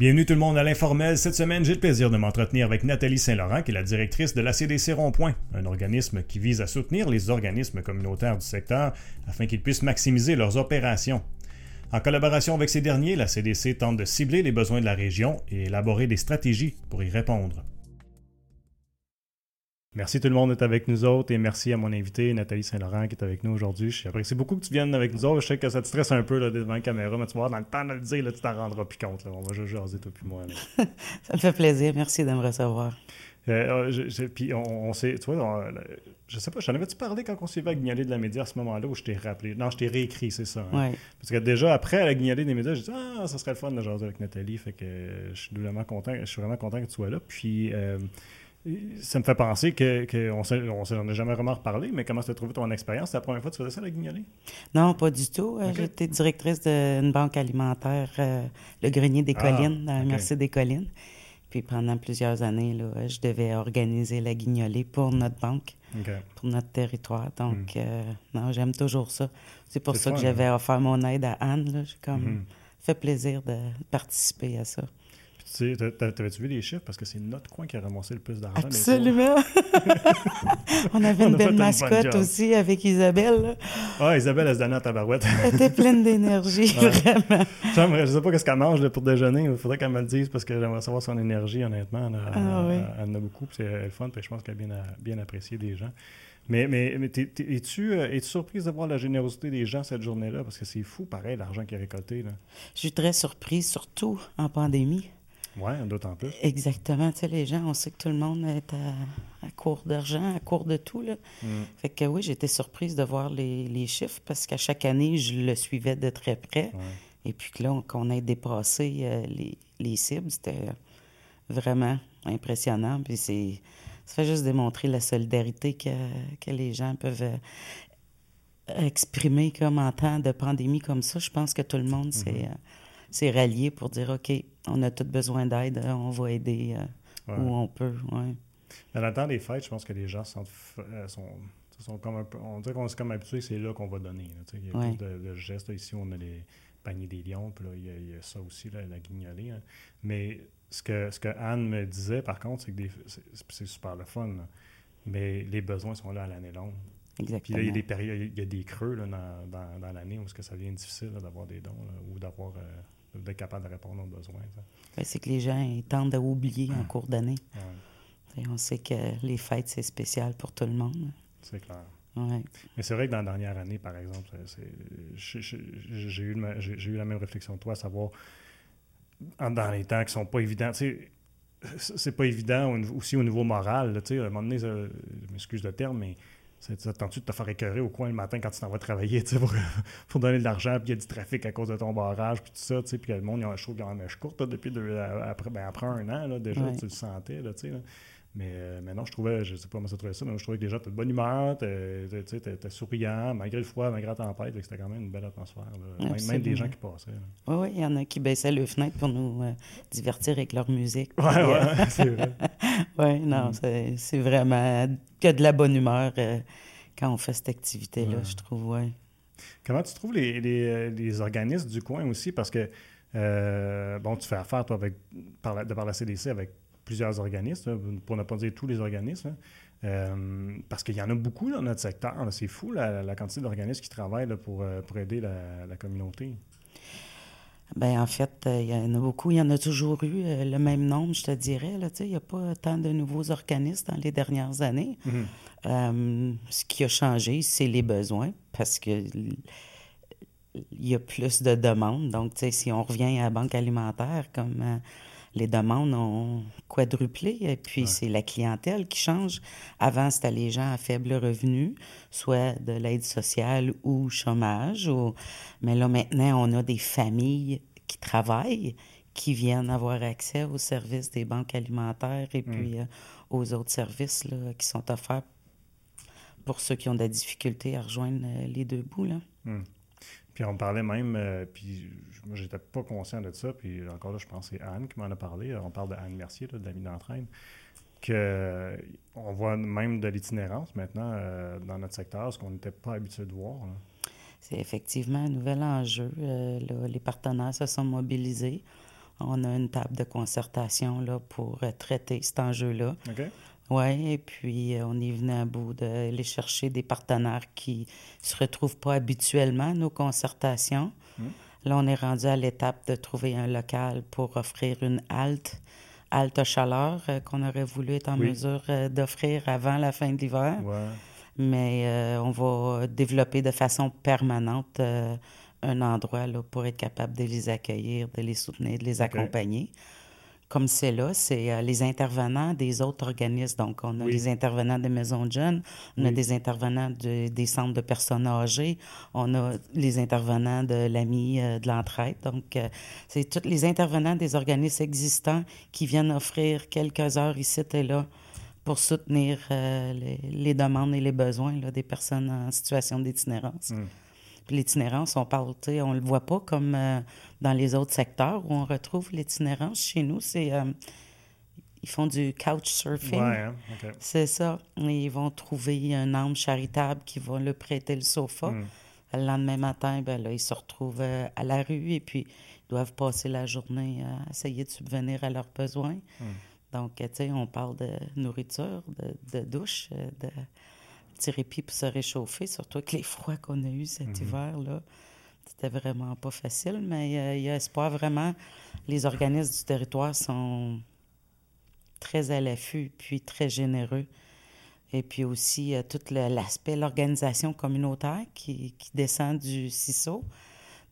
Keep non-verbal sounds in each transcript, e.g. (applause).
Bienvenue tout le monde à l'informel. Cette semaine, j'ai le plaisir de m'entretenir avec Nathalie Saint-Laurent, qui est la directrice de la CDC Rond-Point, un organisme qui vise à soutenir les organismes communautaires du secteur afin qu'ils puissent maximiser leurs opérations. En collaboration avec ces derniers, la CDC tente de cibler les besoins de la région et élaborer des stratégies pour y répondre. Merci tout le monde d'être avec nous autres et merci à mon invité Nathalie Saint-Laurent qui est avec nous aujourd'hui. J'apprécie beaucoup que tu viennes avec nous autres. Je sais que ça te stresse un peu là, devant la caméra, mais tu vas voir, dans le temps de le dire, là, tu t'en rendras plus compte. Là. On va juste jaser toi puis moi. (laughs) ça me fait plaisir. Merci de me recevoir. Euh, je, puis on, sait, tu vois, je sais pas, j'en avais-tu parlé quand on s'est vu à de la média à ce moment-là où je t'ai rappelé? Non, je t'ai réécrit, c'est ça. Hein? Parce que déjà, après la Guignoler des médias, j'ai dit, ah, ça serait le fun de jaser avec Nathalie. Fait que je suis vraiment content, je suis vraiment content que tu sois là. Puis, euh, ça me fait penser qu'on que on s'en a jamais vraiment reparlé, mais comment tu as trouvé ton expérience? C'est la première fois que tu faisais ça, la guignolée? Non, pas du tout. Euh, j'étais directrice d'une banque alimentaire, euh, le Grenier des ah, Collines, dans Merci des Collines. Puis pendant plusieurs années, là, je devais organiser la guignolée pour notre banque, pour notre territoire. Donc, hmm. euh, non, j'aime toujours ça. C'est pour ça que j'avais hein? offert mon aide à Anne. J'ai comme hmm. fait plaisir de participer à ça. T'avais-tu vu les chiffres? Parce que c'est notre coin qui a ramassé le plus d'argent. Absolument! (laughs) on avait une belle mascotte aussi avec Isabelle. Ah, Isabelle, elle se donnait à tabarouette. elle était pleine d'énergie, (laughs) vraiment. Je sais pas ce qu'elle mange pour déjeuner. Il faudrait qu'elle me le dise parce que j'aimerais savoir son énergie, honnêtement. Elle, ah, oui. elle, en a beaucoup, c'est le fun. Puis je pense qu'elle a bien, bien apprécié des gens. Mais, mais, mais es-tu euh, es surprise de voir la générosité des gens cette journée-là? Parce que c'est fou, pareil, l'argent qui est récolté. Là. Je suis très surprise, surtout en pandémie. Oui, d'autant plus. Exactement. Tu sais, les gens, on sait que tout le monde est à, court d'argent, à court de tout. Là. Mm. Fait que oui, j'étais surprise de voir les, chiffres parce qu'à chaque année, je le suivais de très près. Et puis que là, qu'on ait dépassé euh, les, cibles, c'était vraiment impressionnant. Puis c'est, ça fait juste démontrer la solidarité que, que les gens peuvent euh, exprimer comme en temps de pandémie comme ça. Je pense que tout le monde s'est, mm-hmm. euh, s'est rallié pour dire, OK, on a tous besoin d'aide, euh, on va aider euh, où on peut. Ouais. Dans le temps des fêtes, je pense que les gens sont, euh, sont, sont comme un peu, on dirait qu'on est comme habitué, c'est là qu'on va donner. il y a plus de, gestes. Ici, on a les paniers des lions, puis là, il y a, ça aussi, la guignolée. Hein. Mais ce que, ce que Anne me disait, par contre, c'est que c'est super le fun. Mais les besoins sont là à l'année longue. Exactement. Puis là, il y a des périodes, il y a des creux là, dans, dans, l'année où ça devient difficile d'avoir des dons ou d'avoir d'être capable de répondre aux besoins. c'est que les gens tendent à oublier en cours d'année. On sait que les fêtes, c'est spécial pour tout le monde. C'est clair. Mais c'est vrai que dans la dernière année, par exemple, j'ai eu, eu, la même réflexion que toi, à savoir, dans les temps qui sont pas évidents, c'est pas évident aussi au niveau moral. à un moment donné, je m'excuse le terme, mais T'attends-tu de te faire écœurer au coin le matin quand tu t'en vas travailler pour, (laughs) pour donner de l'argent, puis il y a du trafic à cause de ton barrage, puis tout ça, puis le monde, il y a un qui en mèche courte depuis après, ben, après un an, là, déjà, tu le sentais. Là, là. Mais, euh, mais non, je trouvais, je sais pas comment ça trouvait ça, mais je trouvais que déjà, tu de bonne humeur, tu es, souriant, malgré le froid, malgré la tempête, c'était quand même une belle atmosphère. Même, des gens qui passaient. Oui, oui, il y en a qui baissaient les fenêtres pour nous euh, divertir avec leur musique. Oui, oui, euh, (laughs) c'est vrai. (laughs) oui, non, mm. c'est vraiment que de la bonne humeur quand on fait cette activité-là, je trouve, oui. Comment tu trouves les, les, organismes du coin aussi? Parce que, bon, tu fais affaire, toi, avec, par de par la CDC avec plusieurs organismes, pour ne pas dire tous les organismes, euh, parce qu'il y en a beaucoup dans notre secteur. C'est fou la, quantité d'organismes qui travaillent pour, euh, pour, aider la, communauté. Bien, en fait, euh, il y en a beaucoup. Il y en a toujours eu le même nombre, je te dirais. Là, il n'y a pas tant de nouveaux organismes dans les dernières années. Mhm. ce qui a changé, c'est les besoins, parce que il y a plus de demandes. Donc, si on revient à la banque alimentaire, comme les demandes ont quadruplé et puis c'est la clientèle qui change. Avant, c'était les gens à faible revenu, soit de l'aide sociale ou chômage. Ou... Mais là, maintenant, on a des familles qui travaillent, qui viennent avoir accès aux services des banques alimentaires et hmm. puis euh, aux autres services là, qui sont offerts pour ceux qui ont de la difficulté à rejoindre euh, les deux bouts. Là. Hmm. Puis on parlait même, euh, puis moi, j'étais pas conscient de ça, puis encore là, je pense que c'est Anne qui m'en a parlé. On parle de Anne Mercier, de l'ami d'entraîne, qu'on voit même de l'itinérance maintenant euh, dans notre secteur, ce qu'on n'était pas habitué de voir. C'est effectivement un nouvel enjeu. Euh, les partenaires se sont mobilisés. On a une table de concertation là, pour euh, traiter cet enjeu-là. OK. Oui, et puis euh, on est venu à bout d'aller chercher des partenaires qui ne se retrouvent pas habituellement à nos concertations. Là, on est rendu à l'étape de trouver un local pour offrir une halte, halte chaleur, euh, qu'on aurait voulu être en mesure d'offrir avant la fin de l'hiver. Ouais. Mais on va développer de façon permanente un endroit là, pour être capable de les accueillir, de les soutenir, de les accompagner. Comme c'est là, c'est euh, les intervenants des autres organismes. Donc, on a les intervenants des maisons de jeunes, on a des intervenants des centres de personnes âgées, on a les intervenants de l'AMI euh, de l'entraide. Donc, euh, c'est tous les intervenants des organismes existants qui viennent offrir quelques heures ici et là pour soutenir les, demandes et les besoins là, des personnes en situation d'itinérance. L'itinérance, on parle, on le voit pas comme euh, dans les autres secteurs où on retrouve l'itinérance. Chez nous, c'est euh, ils font du couch surfing. Hein, c'est ça. ils vont trouver un homme charitable qui va leur prêter le sofa. Hmm. Le lendemain matin, ben là, ils se retrouvent euh, à la rue et puis ils doivent passer la journée à essayer de subvenir à leurs besoins. Hmm. Donc, tu sais, on parle de nourriture, de, de douche, de petit répit pour se réchauffer, surtout avec les froids qu'on a eus cet mhm. hiver-là. C'était vraiment pas facile, mais euh, il y a espoir vraiment. Les organismes du territoire sont très à l'affût, puis très généreux. Et puis aussi euh, tout l'aspect, l'organisation communautaire qui, descend du CISO.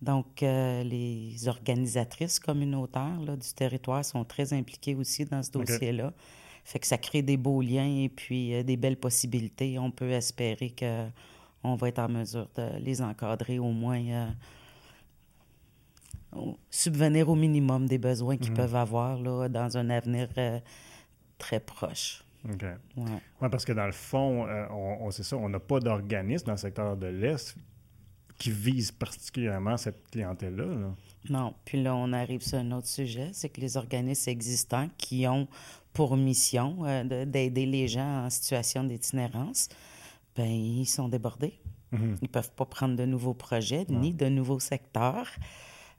Donc, euh, les organisatrices communautaires du territoire sont très impliquées aussi dans ce dossier-là. Fait que ça crée des beaux liens et puis euh, des belles possibilités. On peut espérer qu'on va être en mesure de les encadrer au moins, euh, subvenir au minimum des besoins qu'ils mhm. peuvent avoir là, dans un avenir euh, très proche. OK. Ouais. parce que dans le fond, on, c'est ça, on n'a pas d'organisme dans le secteur de l'Est qui vise particulièrement cette clientèle-là. Non. Puis là, on arrive sur un autre sujet, c'est que les organismes existants qui ont pour mission euh, d'aider les gens en situation d'itinérance, ben ils sont débordés. Mm-hmm. Ils ne peuvent pas prendre de nouveaux projets ni de nouveaux secteurs.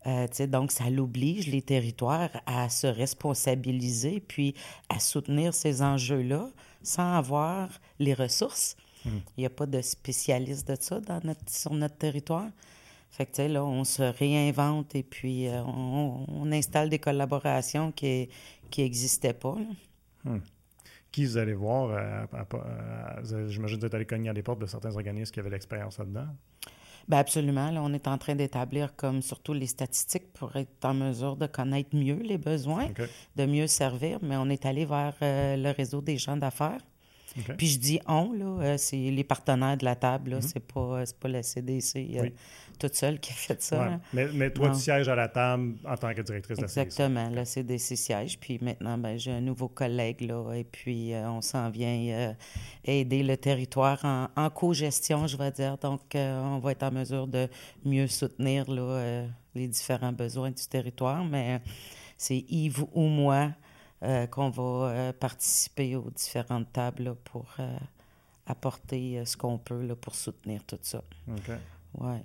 Euh, donc, ça l'oblige, les territoires, à se responsabiliser puis à soutenir ces enjeux-là sans avoir les ressources. Mm. Il n'y a pas de spécialistes de ça dans notre, sur notre territoire. Fait que, là, on se réinvente et puis euh, on, installe des collaborations qui n'existaient pas. Hmm. Qui vous allez voir? Euh, j'imagine que vous êtes allé cogner à des portes de certains organismes qui avaient l'expérience là-dedans? Bien absolument. Là, on est en train d'établir comme surtout les statistiques pour être en mesure de connaître mieux les besoins, de mieux servir, mais on est allé vers euh, le réseau des gens d'affaires puis je dis on, là, euh, c'est les partenaires de la table, là, mm-hmm. c'est pas, pas la CDC euh, toute seule qui a fait ça. Mais, mais, toi, tu sièges à la table en tant que directrice de la CDC. Exactement, la CDC siège, puis maintenant, ben, j'ai un nouveau collègue, là, et puis on s'en vient aider le territoire en, en co-gestion, je vais dire. Donc, on va être en mesure de mieux soutenir là, les différents besoins du territoire, mais c'est Yves ou moi euh, qu'on va euh, participer aux différentes tables pour euh, apporter ce qu'on peut pour soutenir tout ça. OK. Ouais.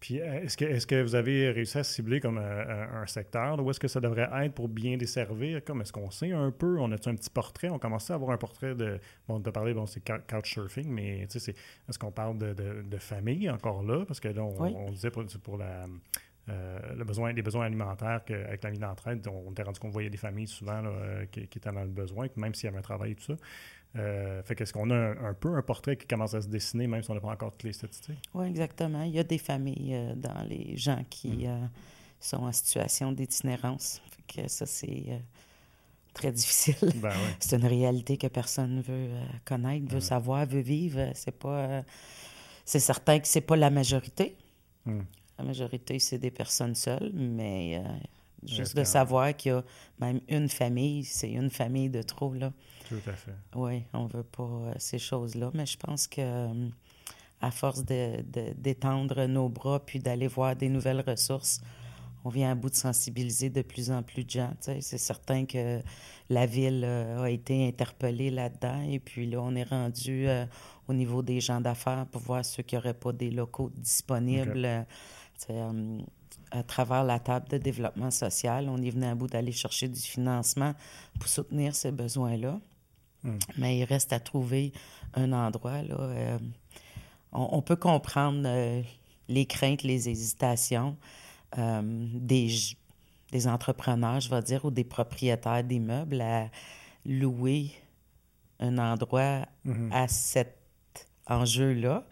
Puis, est-ce que, est que vous avez réussi à cibler comme un, secteur? Où est-ce que ça devrait être pour bien desservir? Comme est-ce qu'on sait un peu? On a-tu un petit portrait? On commence à avoir un portrait de. Bon, de parler, bon, c'est couchsurfing, mais tu sais, est-ce qu'on parle de, de, famille encore là? Parce que là, on, disait pour, pour la le besoin, les besoins alimentaires avec la vie d'entraide, on était rendu qu'on voyait des familles souvent euh, qui, étaient dans le besoin, même s'il y avait un travail et tout ça. Euh, fait qu'est-ce qu'on a un, peu un portrait qui commence à se dessiner, même si on n'a pas encore toutes les statistiques? Oui, exactement. Il y a des familles dans les gens qui mm. sont en situation d'itinérance. Fait que ça, c'est très difficile. Ben (laughs) c'est une réalité que personne ne veut connaître, veut savoir, veut vivre. C'est pas... c'est certain que c'est pas la majorité. Mm. La majorité, c'est des personnes seules, mais euh, juste de savoir qu'il y a même une famille, c'est une famille de trop, là. Tout à fait. Oui, on veut pas euh, ces choses-là, mais je pense que euh, à force d'étendre de, nos bras puis d'aller voir des nouvelles ressources, on vient à bout de sensibiliser de plus en plus de gens. C'est certain que la ville a été interpellée là-dedans et puis là, on est rendu au niveau des gens d'affaires pour voir ceux qui n'auraient pas des locaux disponibles. Euh, à travers la table de développement social, on est venu à bout d'aller chercher du financement pour soutenir ces besoins-là. Hmm. Mais il reste à trouver un endroit. Là, euh, on, peut comprendre euh, les craintes, les hésitations euh, des, des entrepreneurs, je vais dire, ou des propriétaires d'immeubles à louer un endroit hmm. à cet enjeu-là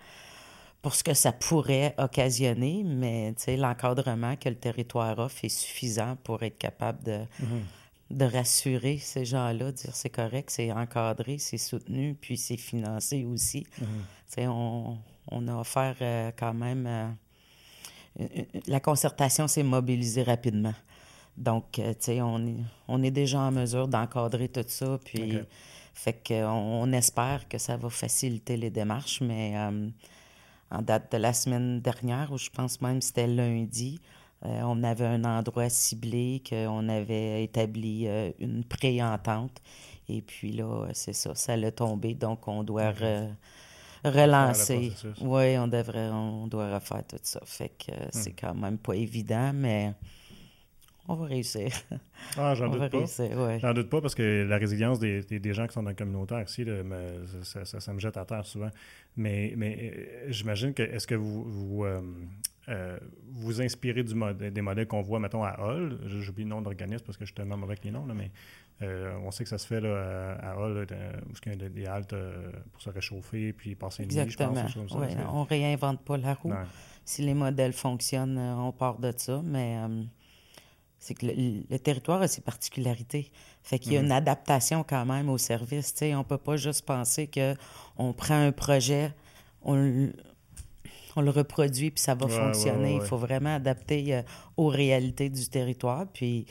pour ce que ça pourrait occasionner, mais l'encadrement que le territoire offre est suffisant pour être capable de, mhm. de rassurer ces gens-là, dire c'est correct, c'est encadré, c'est soutenu, puis c'est financé aussi. Mhm. on, on, a offert euh, quand même... Euh, la concertation s'est mobilisée rapidement. Donc, euh, tu sais, on est, on est déjà en mesure d'encadrer tout ça, puis... Fait qu'on on espère que ça va faciliter les démarches, mais en date de la semaine dernière, ou je pense même c'était lundi. Euh, on avait un endroit ciblé, qu'on avait établi euh, une pré-entente. Et puis là, c'est ça, ça l'a tombé. Donc, on doit relancer. Oui, on devrait, on doit refaire tout ça. Fait que euh, c'est hmm. quand même pas évident, mais on va réussir. Ah, j'en doute pas. J'en doute pas parce que la résilience des, des, gens qui sont dans le communautaire ici, ça, ça, me jette à terre souvent. Mais, mais euh, j'imagine que est-ce que vous vous, euh, euh, vous inspirez du des modèles qu'on voit, mettons, à Hall. J'oublie le nom d'organisme parce que je suis tellement mauvais avec les noms, mais on sait que ça se fait là, à Hall, où il y a des haltes pour se réchauffer puis passer une nuit, je pense. Oui, on réinvente pas la roue. Si les modèles fonctionnent, on part de ça, mais c'est que le, territoire a ses particularités. Fait qu'il y a une mhm. adaptation quand même au service. on ne peut pas juste penser qu'on prend un projet, on, le reproduit puis ça va fonctionner. Il faut vraiment adapter euh, aux réalités du territoire. Puis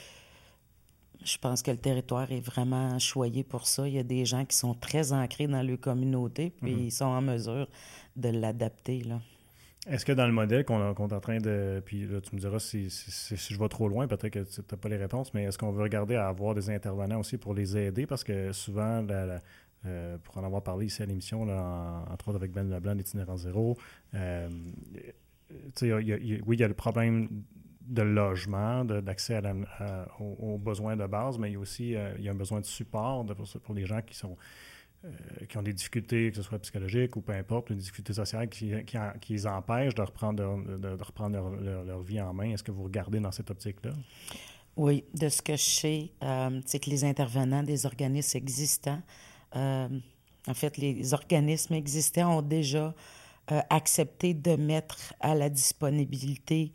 je pense que le territoire est vraiment choyé pour ça. Il y a des gens qui sont très ancrés dans leur communauté puis mhm. ils sont en mesure de l'adapter. là. Est-ce que dans le modèle qu'on est en train de. Puis là, tu me diras si, je vais trop loin, peut-être que tu n'as pas les réponses, mais est-ce qu'on veut regarder à avoir des intervenants aussi pour les aider? Parce que souvent, euh, pour en avoir parlé ici à l'émission, entre autres avec Ben Leblanc d'Itinérant Zéro, euh, oui, il y a le problème de logement, d'accès aux, besoins de base, mais il y a aussi euh, y a un besoin de support pour les gens qui sont qui ont des difficultés, que ce soit psychologiques ou peu importe, des difficultés sociales qui, qui, les empêchent de reprendre, de, reprendre leur, vie en main. Est-ce que vous regardez dans cette optique-là? Oui, de ce que je sais, euh, c'est que les intervenants des organismes existants, euh, en fait, les organismes existants ont déjà accepté de mettre à la disponibilité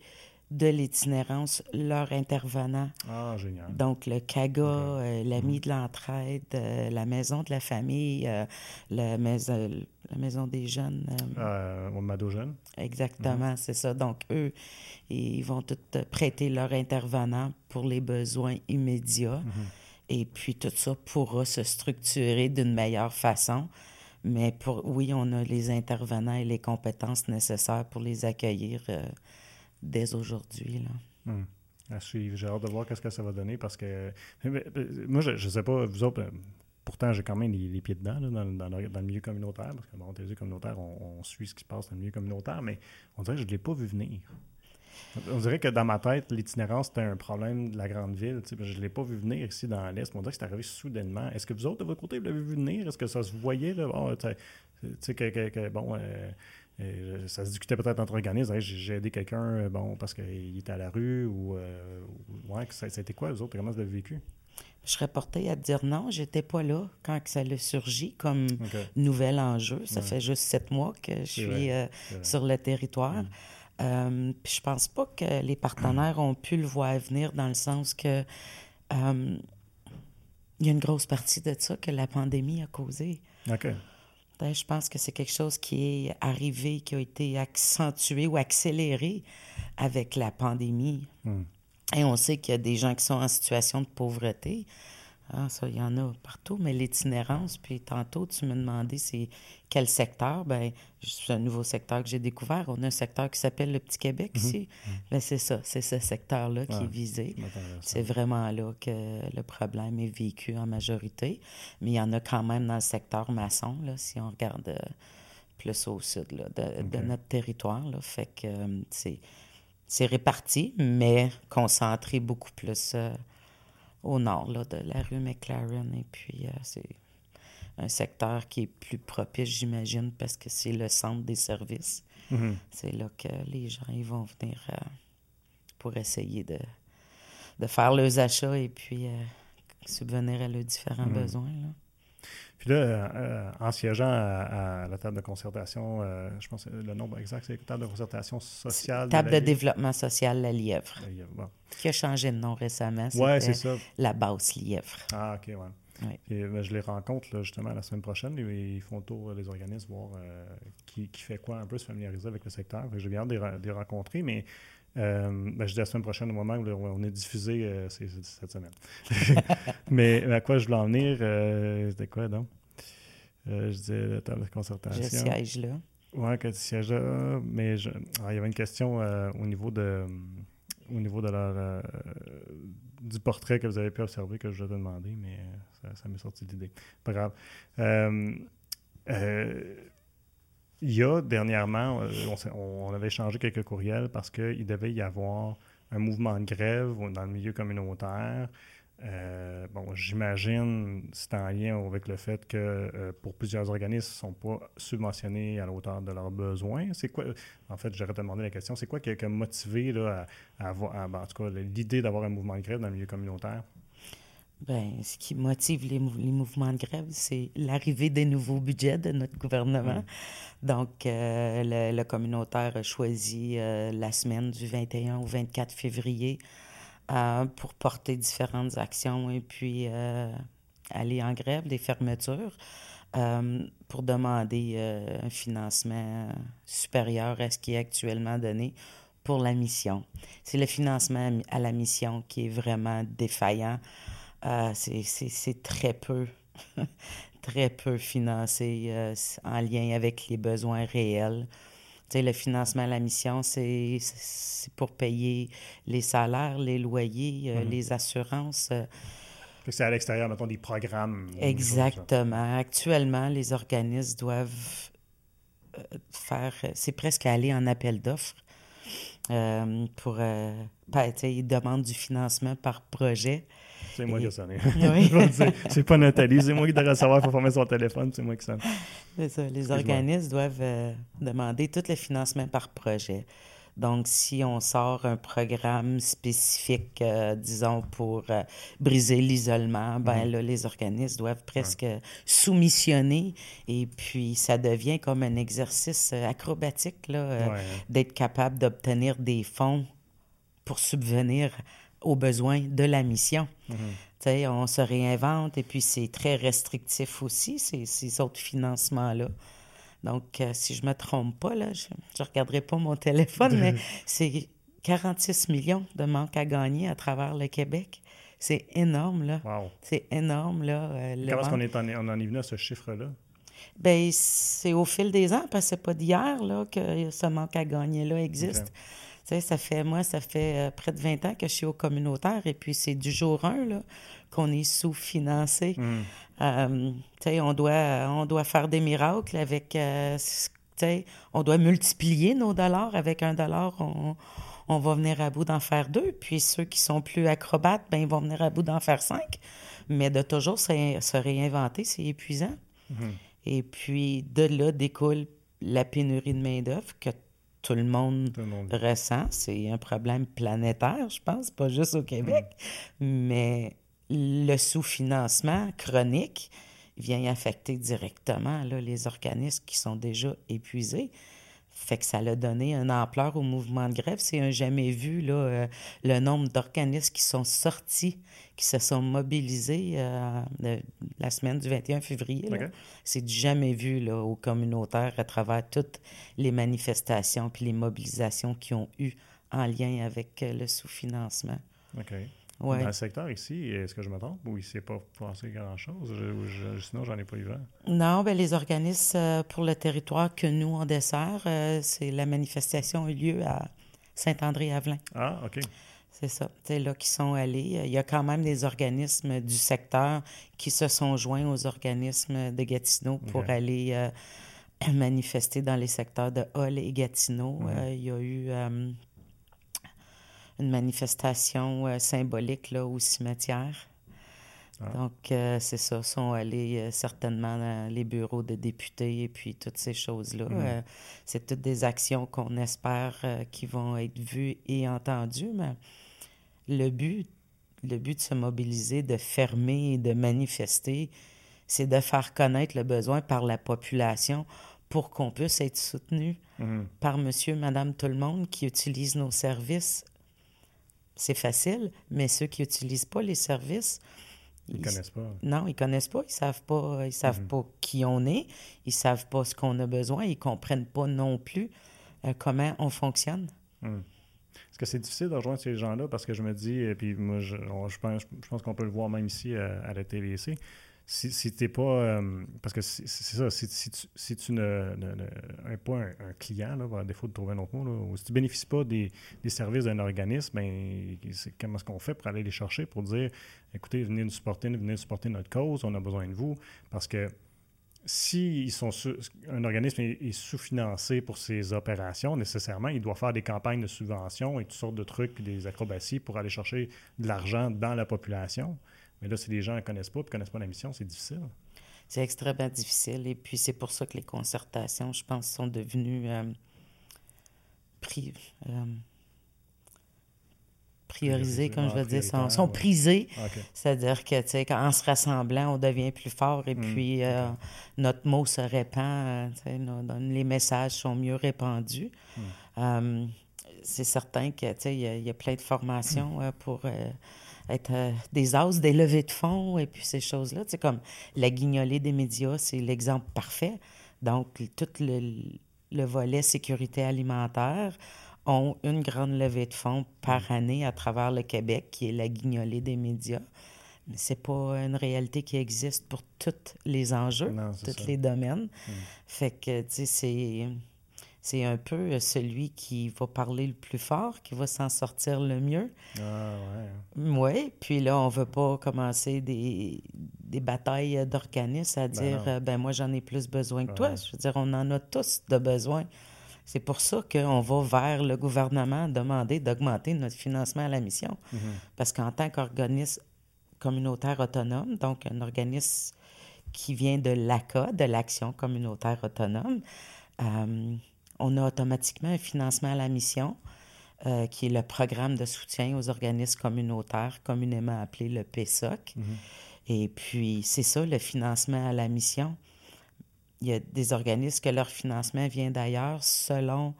de l'itinérance, leur intervenant. Ah, génial. Donc, le CAGA, euh, l'Ami mhm. de l'entraide, euh, la Maison de la famille, euh, la, maison, la Maison des jeunes. Euh, Mado Jeunes. Exactement, mhm. c'est ça. Donc, eux, ils vont tout prêter leur intervenant pour les besoins immédiats. Mhm. Et puis, tout ça pourra se structurer d'une meilleure façon. Mais pour, oui, on a les intervenants et les compétences nécessaires pour les accueillir dès aujourd'hui. Là. Hmm. À suivre. J'ai hâte de voir qu'est-ce que ça va donner parce que moi, je ne sais pas, vous autres, pourtant, j'ai quand même les, pieds dedans dans, le milieu communautaire parce que, bon, milieu communautaire, on, suit ce qui se passe dans le milieu communautaire, mais on dirait que je ne l'ai pas vu venir. On dirait que dans ma tête, l'itinérance, c'était un problème de la grande ville. Je ne l'ai pas vu venir ici dans l'Est. On dirait que c'est arrivé soudainement. Est-ce que vous autres, de votre côté, vous l'avez vu venir? Est-ce que ça se voyait? Là? tu sais, que, bon, euh, euh, ça se discutait peut-être entre organismes. J'ai aidé quelqu'un euh, bon, parce qu'il était à la rue ou. Euh, ouais, ça, a été quoi, vous autres? Comment vous l'avez vécu? Je serais portée à dire non. J'étais pas là quand ça a surgi comme nouvel enjeu. Ça fait juste sept mois que je suis sur le territoire. Mm. puis je pense pas que les partenaires ont pu le voir venir dans le sens que il y a une grosse partie de ça que la pandémie a causé. OK. Ben, je pense que c'est quelque chose qui est arrivé, qui a été accentué ou accéléré avec la pandémie. Hmm. Et on sait qu'il y a des gens qui sont en situation de pauvreté. Ah, ça, il y en a partout, mais l'itinérance, puis tantôt, tu me demandais c'est quel secteur. Ben, c'est un nouveau secteur que j'ai découvert. On a un secteur qui s'appelle le Petit Québec mhm. ici. Mhm. Ben, c'est ça, c'est ce secteur-là qui est visé. C'est vraiment là que le problème est vécu en majorité. Mais il y en a quand même dans le secteur maçon, là, si on regarde euh, plus au sud là, de, notre territoire. Là. Fait que euh, c'est c'est réparti, mais concentré beaucoup plus au nord là, de la rue McLaren. Et puis, c'est un secteur qui est plus propice, j'imagine, parce que c'est le centre des services. Mm-hmm. C'est là que les gens ils vont venir pour essayer de, de faire leurs achats et puis subvenir à leurs différents mm-hmm. besoins. Là. Puis là, euh, en siégeant à, la table de concertation, euh, je pense que le nombre exact, c'est table de concertation sociale. Table de, développement social La Lièvre. La Lièvre Qui a changé de nom récemment. Oui, c'est ça. La Basse Lièvre. Ah, OK, ouais. Ben, je les rencontre justement la semaine prochaine. Ils font le tour des organismes, voir euh, qui, fait quoi, un peu se familiariser avec le secteur. J'ai bien hâte de les rencontrer, mais ben, je dis la semaine prochaine, au moment où on est diffusé, c'est cette semaine. (laughs) mais à quoi je voulais en venir, c'était quoi donc? je disais la table de concertation. Je siège là. Oui, que tu sièges là. Mais ah, il y avait une question au niveau de au niveau de leur, du portrait que vous avez pu observer que je vais te demander, mais ça, m'est sorti d'idée. Pas grave. Il y a dernièrement, on, on, avait échangé quelques courriels parce qu'il devait y avoir un mouvement de grève dans le milieu communautaire. Euh, bon, j'imagine c'est en lien avec le fait que euh, pour plusieurs organismes, ils ne sont pas subventionnés à la hauteur de leurs besoins. C'est quoi, en fait, j'aurais demandé la question, c'est quoi qui a, motivé là, à, avoir, ben, en tout cas, l'idée d'avoir un mouvement de grève dans le milieu communautaire? Bien, ce qui motive les, mouvements de grève, c'est l'arrivée des nouveaux budgets de notre gouvernement. Mmh. Donc, euh, le, le, communautaire a choisi la semaine du 21 au 24 février pour porter différentes actions et puis euh, aller en grève, des fermetures, euh, pour demander euh, un financement supérieur à ce qui est actuellement donné pour la mission. C'est le financement à la mission qui est vraiment défaillant. C'est très peu, (laughs) très peu financé en lien avec les besoins réels le financement à la mission, c'est pour payer les salaires, les loyers, euh, mhm. les assurances. Euh. c'est à l'extérieur, mettons, des programmes. Exactement. Actuellement, les organismes doivent euh, faire, c'est presque aller en appel d'offres pour, ben, ils demandent du financement par projet. C'est moi qui sonne. (laughs) c'est pas Nathalie, c'est moi qui devrais savoir, il faut former son téléphone, c'est moi qui sonne. C'est ça. Les organismes doivent euh, demander tout le financement par projet. Donc, si on sort un programme spécifique, euh, disons, pour euh, briser l'isolement, ben mhm. là, les organismes doivent presque soumissionner et puis ça devient comme un exercice acrobatique, là, d'être capable d'obtenir des fonds pour subvenir aux besoins de la mission. Mhm. On se réinvente et puis c'est très restrictif aussi, ces, ces autres financements-là. Donc, euh, si je ne me trompe pas, là, je ne regarderai pas mon téléphone, mais (laughs) c'est 46 millions de manque à gagner à travers le Québec. C'est énorme, là. C'est énorme, là. Euh, Comment est-ce qu'on est en, on en est venu à ce chiffre-là? Bien, c'est au fil des ans, parce que c'est pas d'hier, là, que ce manque à gagner-là existe ça fait, moi, ça fait euh, près de 20 ans que je suis au communautaire et puis c'est du jour 1 qu'on est sous-financé. Hmm. Euh, on, doit, on doit faire des miracles avec. Euh, on doit multiplier nos dollars. Avec un dollar, on, on va venir à bout d'en faire deux. Puis ceux qui sont plus acrobates, ben, ils vont venir à bout d'en faire cinq. Mais de toujours se, réinventer, c'est épuisant. Hmm. Et puis de là découle la pénurie de main-d'œuvre que tout le monde, ressent. C'est un problème planétaire, je pense, pas juste au Québec. Mm. Mais le sous-financement chronique vient affecter directement là, les organismes qui sont déjà épuisés. Fait que ça a donné une ampleur au mouvement de grève. C'est un jamais vu, là, euh, le nombre d'organismes qui sont sortis, qui se sont mobilisés euh, la semaine du 21 février. C'est du jamais vu là, au communautaire à travers toutes les manifestations puis les mobilisations qui ont eu en lien avec euh, le sous-financement. Dans le secteur ici, est-ce que je me trompe ou il ne s'est pas passé grand-chose? sinon, j'en ai pas eu vent. Non, bien, les organismes euh, pour le territoire que nous, on dessert, euh, c'est la manifestation a eu lieu à Saint-André-Avelin. Ah, OK. C'est ça. C'est là qu'ils sont allés. Il y a quand même des organismes du secteur qui se sont joints aux organismes de Gatineau pour aller euh, (clears throat) manifester dans les secteurs de Hall et Gatineau. il y a eu une manifestation symbolique là, au cimetière. Ah. Donc, c'est ça, sont allés certainement dans les bureaux de députés et puis toutes ces choses-là. Mm. c'est toutes des actions qu'on espère qui vont être vues et entendues, mais le but, le but de se mobiliser, de fermer et de manifester, c'est de faire connaître le besoin par la population pour qu'on puisse être soutenu mhm. par monsieur, madame, tout le monde qui utilise nos services. C'est facile, mais ceux qui n'utilisent pas les services, ils ne connaissent pas. Non, ils connaissent pas. Ils savent pas. Ils savent mhm. pas qui on est. Ils savent pas ce qu'on a besoin. Ils comprennent pas non plus euh, comment on fonctionne. Mhm. Est-ce que c'est difficile de rejoindre ces gens-là? Parce que je me dis, et puis moi, je, pense, je pense qu'on peut le voir même ici à, à la TVC, si, si n'es pas. Euh, parce que c'est ça, si, si, tu, ne, ne, pas un, client, là, à défaut de trouver un autre mot, ou si tu ne bénéficies pas des, services d'un organisme, ben, comment est-ce qu'on fait pour aller les chercher, pour dire écoutez, venez nous supporter, venez nous supporter notre cause, on a besoin de vous. Parce que si ils sont un organisme est, sous-financé pour ses opérations, nécessairement, il doit faire des campagnes de subvention et toutes sortes de trucs, des acrobaties pour aller chercher de l'argent dans la population. Mais là, si les gens ne connaissent pas et ne connaissent pas la mission, c'est difficile. C'est extrêmement difficile. Et puis, c'est pour ça que les concertations, je pense, sont devenues euh, euh, priorisées, comme je veux dire, sont, prisées. C'est-à-dire que, tu sais, en se rassemblant, on devient plus fort et mm. puis euh, notre mot se répand, les messages sont mieux répandus. Mm. c'est certain que, tu sais, il y, a plein de formations pour être euh, des as, des levées de fonds et puis ces choses-là. C'est comme la guignolée des médias, c'est l'exemple parfait. Donc, tout le, volet sécurité alimentaire ont une grande levée de fonds par mm. année à travers le Québec, qui est la guignolée des médias. Mais c'est pas une réalité qui existe pour tous les enjeux, tous les domaines. Mm. Fait que, tu sais, c'est c'est un peu euh, celui qui va parler le plus fort, qui va s'en sortir le mieux. Ah ouais. Oui, puis là, on veut pas commencer des, des batailles d'organismes à ben dire, euh, ben, moi, j'en ai plus besoin que toi. Je veux dire, on en a tous de besoin. C'est pour ça qu'on va vers le gouvernement demander d'augmenter notre financement à la mission. Mhm. Parce qu'en tant qu'organisme communautaire autonome, donc un organisme qui vient de l'ACA, de l'Action communautaire autonome, euh, on a automatiquement un financement à la mission, euh, qui est le programme de soutien aux organismes communautaires, communément appelé le PSOC. Mhm. Et puis, c'est ça, le financement à la mission. Il y a des organismes que leur financement vient d'ailleurs selon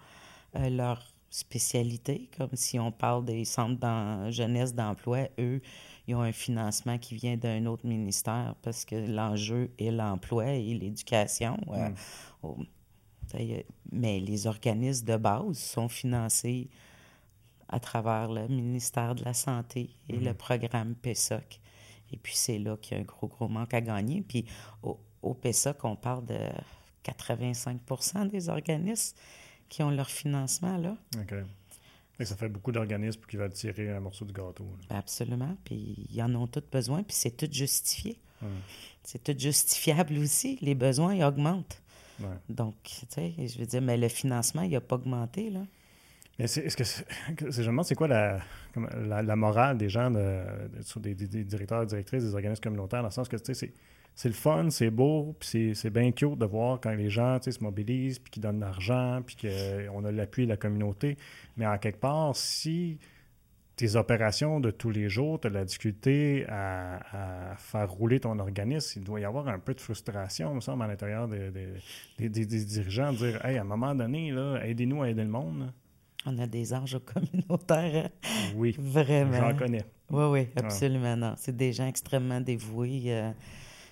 euh, leur spécialité, comme si on parle des centres de jeunesse d'emploi, eux, ils ont un financement qui vient d'un autre ministère parce que l'enjeu est l'emploi et l'éducation. Euh, mhm. Mais les organismes de base sont financés à travers le ministère de la Santé et le mhm. programme PESOC. Et puis, c'est là qu'il y a un gros, gros manque à gagner. Puis, au, au PESOC, on parle de 85% des organismes qui ont leur financement là. OK. Et ça fait beaucoup d'organismes qui veulent tirer un morceau de gâteau. Absolument. Puis, ils en ont tous besoin, puis c'est tout justifié. C'est tout justifiable aussi. Les besoins, ils augmentent. Donc, tu sais, je veux dire, mais le financement, il n'a pas augmenté, là. Mais est-ce (laughs) que, je me demande, c'est quoi la, la, morale des gens, de, des, directeurs, directrices des organismes communautaires, dans le sens que, tu sais, c'est le fun, c'est beau, puis c'est bien cute de voir quand les gens se mobilisent, puis qu'ils donnent de l'argent, puis qu'on a l'appui de la communauté. Mais en quelque part, si tes opérations de tous les jours, tu as la difficulté à, faire rouler ton organisme, il doit y avoir un peu de frustration, me semble, à l'intérieur des, dirigeants, de dire Hey, à un moment donné, aidez-nous à aider le monde. On a des anges (laughs) communautaires. Oui. Vraiment. J'en connais. Oui, oui, absolument. Non. C'est des gens extrêmement dévoués. Euh,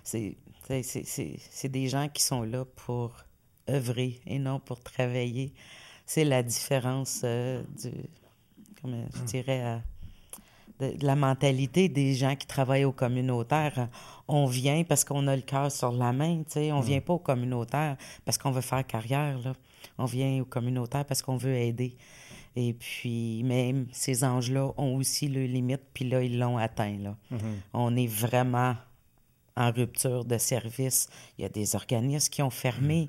c'est des gens qui sont là pour œuvrer et non pour travailler. C'est la différence euh, du comme euh, je dirais, euh, de, la mentalité des gens qui travaillent au communautaire. On vient parce qu'on a le cœur sur la main, tu sais. On vient pas au communautaire parce qu'on veut faire carrière, là. On vient au communautaire parce qu'on veut aider. Et puis, même ces anges-là ont aussi leurs limites, puis là, ils l'ont atteint, là. On est vraiment en rupture de service. Il y a des organismes qui ont fermé.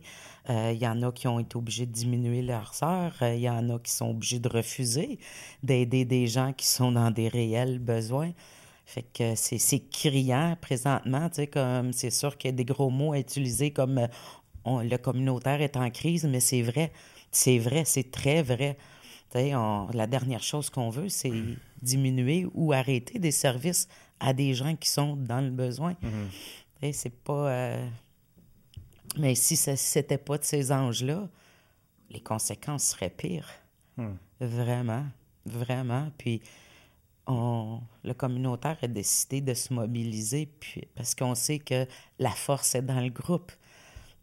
Euh, il y en a qui ont été obligés de diminuer leurs heures. Euh, il y en a qui sont obligés de refuser d'aider des gens qui sont dans des réels besoins. Fait que c'est criant présentement, tu sais, comme c'est sûr qu'il y a des gros mots à utiliser comme euh, le communautaire est en crise, mais c'est vrai, c'est vrai, c'est très vrai. On, la dernière chose qu'on veut, c'est diminuer ou arrêter des services à des gens qui sont dans le besoin. Mm-hmm. C'est pas. Mais si ce n'était pas de ces anges-là, les conséquences seraient pires. Hmm. Vraiment, vraiment. Puis on, le communautaire a décidé de se mobiliser puis, parce qu'on sait que la force est dans le groupe.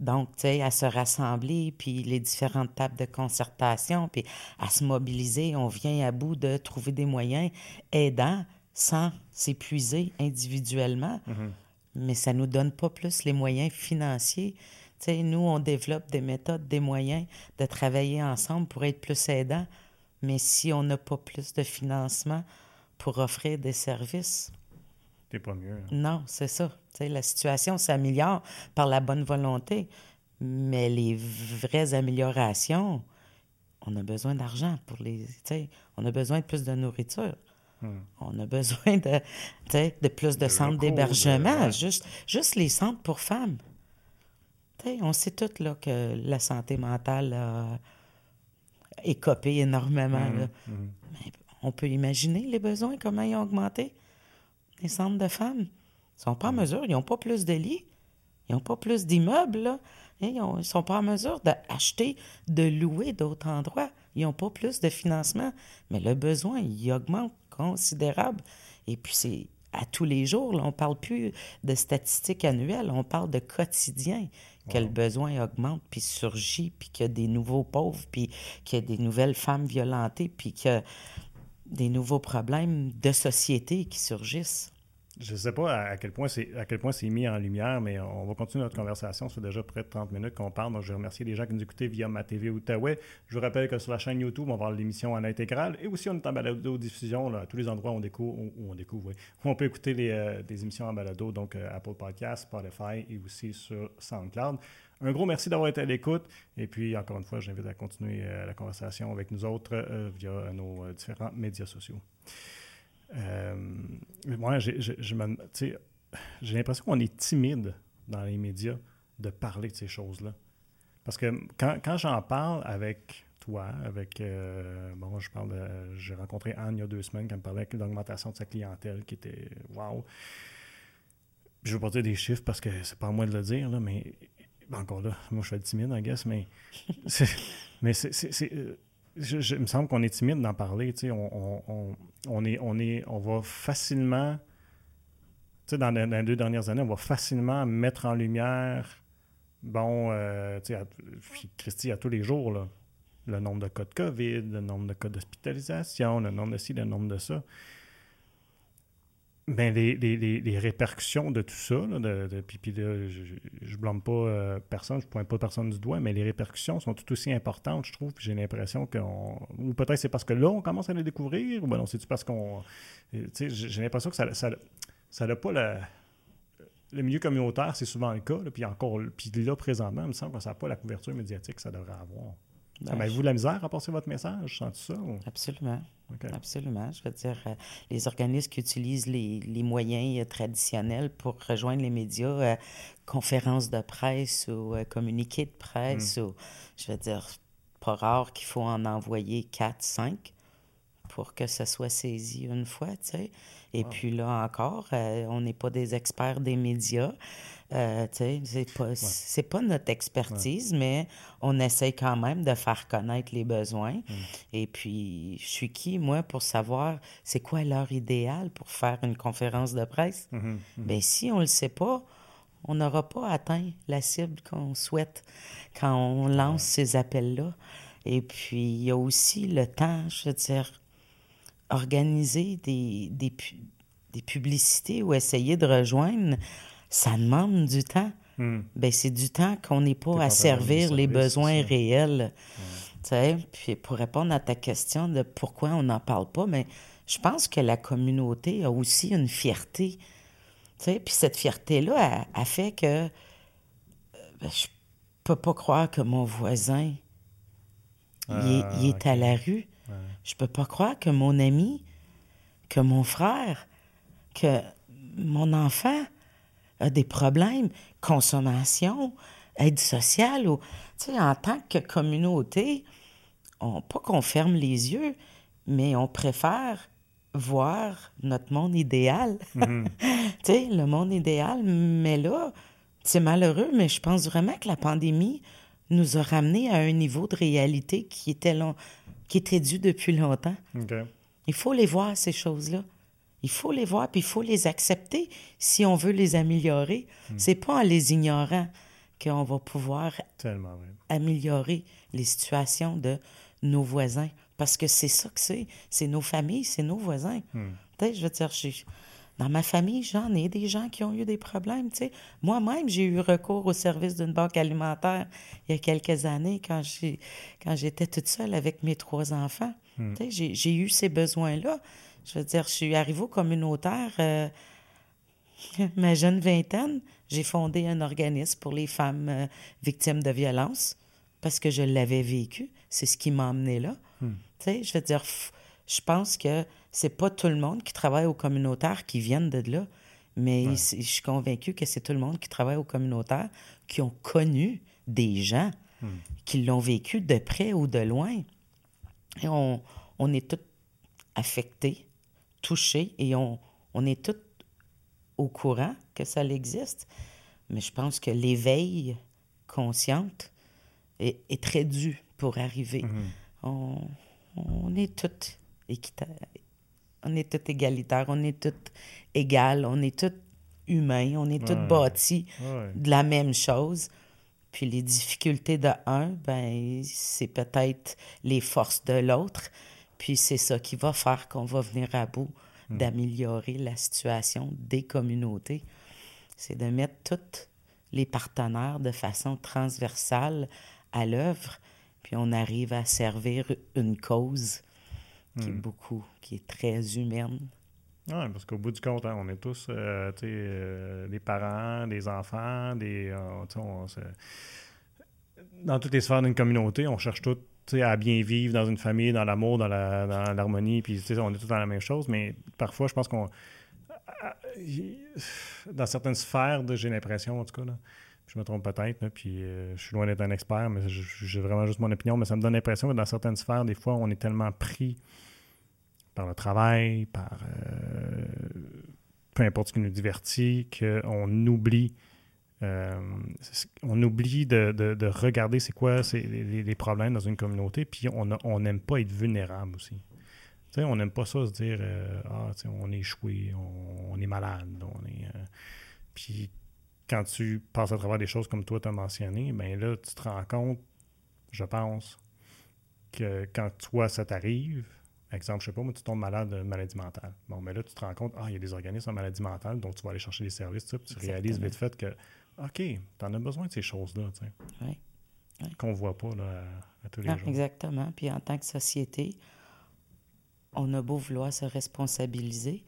Donc, tu sais, à se rassembler, puis les différentes tables de concertation, puis à se mobiliser, on vient à bout de trouver des moyens aidants sans s'épuiser individuellement. Mm-hmm mais ça ne nous donne pas plus les moyens financiers. nous, on développe des méthodes, des moyens de travailler ensemble pour être plus aidants, mais si on n'a pas plus de financement pour offrir des services... C'est pas mieux. Hein? Non, c'est ça. la situation s'améliore par la bonne volonté, mais les vraies améliorations, on a besoin d'argent pour les... On a besoin de plus de nourriture. Hmm. On a besoin de, de plus de, centres d'hébergement, juste, juste les centres pour femmes. on sait tous là, que la santé mentale a écopé énormément. Hmm. Hmm. on peut imaginer les besoins, comment ils ont augmenté. Les centres de femmes ne sont pas en mesure, ils n'ont pas plus de lits, ils n'ont pas plus d'immeubles. Ils ne sont pas en mesure d'acheter, de louer d'autres endroits. Ils n'ont pas plus de financement. Mais le besoin, il augmente considérable. Et puis, c'est à tous les jours. on ne parle plus de statistiques annuelles, on parle de quotidien, que le besoin augmente, puis surgit, puis qu'il y a des nouveaux pauvres, puis qu'il y a des nouvelles femmes violentées, puis qu'il y a des nouveaux problèmes de société qui surgissent. Je ne sais pas à quel point c'est c'est mis en lumière, mais on va continuer notre conversation. Fait déjà près de 30 minutes qu'on parle. Donc, je remercie les gens qui nous écoutent via ma TV Outaouais. Je vous rappelle que sur la chaîne YouTube, on va voir l'émission en intégrale. Et aussi, on est en balado-diffusion. À tous les endroits où on découvre, où on, découvre on peut écouter les, euh, des émissions en balado, donc euh, Apple Podcast, Spotify et aussi sur SoundCloud. Un gros merci d'avoir été à l'écoute. Et puis, encore une fois, j'invite à continuer euh, la conversation avec nous autres via nos différents médias sociaux. Euh, moi, j'ai l'impression qu'on est timide dans les médias de parler de ces choses-là. Parce que quand, quand j'en parle avec toi, avec. Euh, bon, je parle J'ai rencontré Anne il y a deux semaines qui me parlait de l'augmentation de sa clientèle qui était. Waouh! Je veux pas dire des chiffres parce que c'est pas à moi de le dire, là, mais. Encore là, moi je suis timide, I guess, mais. (laughs) mais c'est euh, je, il me semble qu'on est timide d'en parler. On, on, on, est, on, est, on va facilement, dans, les deux dernières années, on va facilement mettre en lumière, bon, euh, Christy, à tous les jours, là, le nombre de cas de COVID, le nombre de cas d'hospitalisation, le nombre de ci, le nombre de ça ben, les, les, les, répercussions de tout ça, là, de, puis, puis là, je ne blâme pas euh, personne, je pointe pas personne du doigt, mais les répercussions sont tout aussi importantes, je trouve. J'ai l'impression qu'on. Ou peut-être c'est parce que là, on commence à les découvrir, ou ben non, c'est-tu parce qu'on. Euh, j'ai l'impression que ça n'a ça, ça pas la. Le milieu communautaire, c'est souvent le cas, puis encore, puis là, présentement, il me semble que ça n'a pas la couverture médiatique que ça devrait avoir. Avez-vous la misère à passer votre message, sens ça? Absolument. Absolument. Je veux dire, euh, les organismes qui utilisent les, moyens euh, traditionnels pour rejoindre les médias, euh, conférences de presse ou communiqués de presse, hmm. ou, je veux dire, pas rare qu'il faut en envoyer quatre, cinq pour que ça soit saisi une fois, tu sais. Et puis là encore, on n'est pas des experts des médias. Euh, c'est pas, pas notre expertise, mais on essaie quand même de faire connaître les besoins. Mm. Et puis, je suis qui, moi, pour savoir c'est quoi l'heure idéale pour faire une conférence de presse? Mm-hmm, mm-hmm. Bien, si on ne le sait pas, on n'aura pas atteint la cible qu'on souhaite quand on lance ces appels-là. Et puis, il y a aussi le temps, je veux dire, organiser des, des, des publicités ou essayer de rejoindre ça demande du temps. Hmm. Ben, c'est du temps qu'on n'est pas à servir les besoins réels. Puis pour répondre à ta question de pourquoi on n'en parle pas, mais je pense que la communauté a aussi une fierté Puis cette fierté-là a, fait que je ben, je peux pas croire que mon voisin il, est, ah, à la rue. Je peux pas croire que mon ami, que mon frère, que mon enfant a des problèmes, consommation, aide sociale, ou, en tant que communauté, on, pas qu'on ferme les yeux, mais on préfère voir notre monde idéal. (laughs) Tu sais, le monde idéal, mais là, c'est malheureux, mais je pense vraiment que la pandémie nous a ramené à un niveau de réalité qui était, long, qui était dû depuis longtemps. Il faut les voir, ces choses-là. Il faut les voir, puis il faut les accepter si on veut les améliorer. Ce hmm. C'est pas en les ignorant qu'on va pouvoir améliorer les situations de nos voisins. Parce que c'est ça que c'est. C'est nos familles, c'est nos voisins. Hmm. je veux dire, dans ma famille, j'en ai des gens qui ont eu des problèmes. Moi-même, j'ai eu recours au service d'une banque alimentaire il y a quelques années quand, quand j'étais toute seule avec mes trois enfants. Hmm. J'ai eu ces besoins-là. Je veux dire, je suis arrivée au communautaire, euh, (laughs) ma jeune vingtaine, j'ai fondé un organisme pour les femmes euh, victimes de violences parce que je l'avais vécu. C'est ce qui m'a emmené là. Hmm. je veux dire, je pense que c'est pas tout le monde qui travaille au communautaire qui viennent de là, mais je suis convaincue que c'est tout le monde qui travaille au communautaire qui ont connu des gens hmm. qui l'ont vécu de près ou de loin. Et on, on est tous affectés touchés et on, on est tous au courant que ça existe. Mais je pense que l'éveil consciente est, très dû pour arriver. Mm-hmm. on, est tous on est tous égalitaires, on est tous égales, on est tous humains, on est tous bâtis de la même chose. Puis les difficultés de un, ben c'est peut-être les forces de l'autre. Puis c'est ça qui va faire qu'on va venir à bout hmm. d'améliorer la situation des communautés. C'est de mettre tous les partenaires de façon transversale à l'œuvre, puis on arrive à servir une cause qui est hmm. beaucoup, qui est très humaine. Oui, parce qu'au bout du compte, hein, on est tous euh, euh, des parents, des enfants, des. Euh, dans toutes les sphères d'une communauté, on cherche tout à bien vivre dans une famille, dans l'amour, dans l'harmonie, puis on est tous dans la même chose, mais parfois, je pense qu'on. Dans certaines sphères, j'ai l'impression, en tout cas, je me trompe peut-être, puis euh, je suis loin d'être un expert, mais j'ai vraiment juste mon opinion, mais ça me donne l'impression que dans certaines sphères, des fois, on est tellement pris par le travail, par euh, peu importe ce qui nous divertit, qu'on oublie euh, on oublie de, regarder c'est quoi les, problèmes dans une communauté, puis on n'aime pas être vulnérable aussi. on n'aime pas ça se dire euh, Ah, on est échoué, on, est malade. On est, Puis quand tu passes à travers des choses comme toi tu as mentionné, ben là, tu te rends compte, je pense, que quand toi, ça t'arrive, exemple, je sais pas, moi, tu tombes malade de maladie mentale. Bon, mais là, tu te rends compte, ah, il y a des organismes en maladie mentale, donc tu vas aller chercher des services, tu réalises vite fait que OK, tu en as besoin de ces choses-là, tu sais. Oui. Qu'on ne voit pas là, à, tous les jours. Exactement. Puis en tant que société, on a beau vouloir se responsabiliser,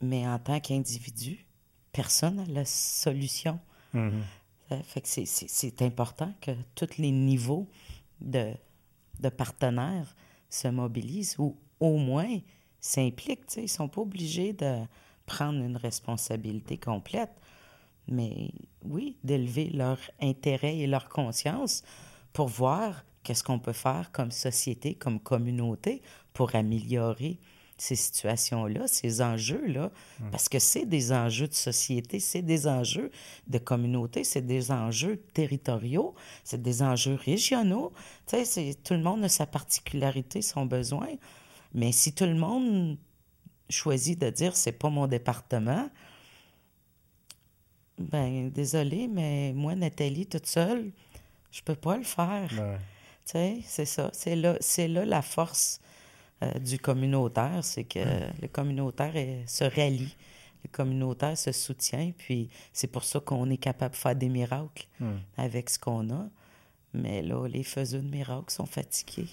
mais en tant qu'individu, personne n'a la solution. Mm-hmm. fait que c'est important que tous les niveaux de, de partenaires se mobilisent ou au moins s'impliquent. Ils ne sont pas obligés de prendre une responsabilité complète mais oui, d'élever leur intérêt et leur conscience pour voir qu'est-ce qu'on peut faire comme société, comme communauté pour améliorer ces situations-là, ces enjeux-là, hum. parce que c'est des enjeux de société, c'est des enjeux de communauté, c'est des enjeux territoriaux, c'est des enjeux régionaux. Tu sais, tout le monde a sa particularité, son besoin, mais si tout le monde choisit de dire c'est pas mon département, ben, désolé, mais moi, Nathalie, toute seule, je peux pas le faire. Tu sais, c'est ça. C'est là, c'est là la force euh, du communautaire, c'est que le communautaire se rallie, le communautaire se soutient, puis c'est pour ça qu'on est capable de faire des miracles avec ce qu'on a. Mais là, les faiseux de miracles sont fatigués.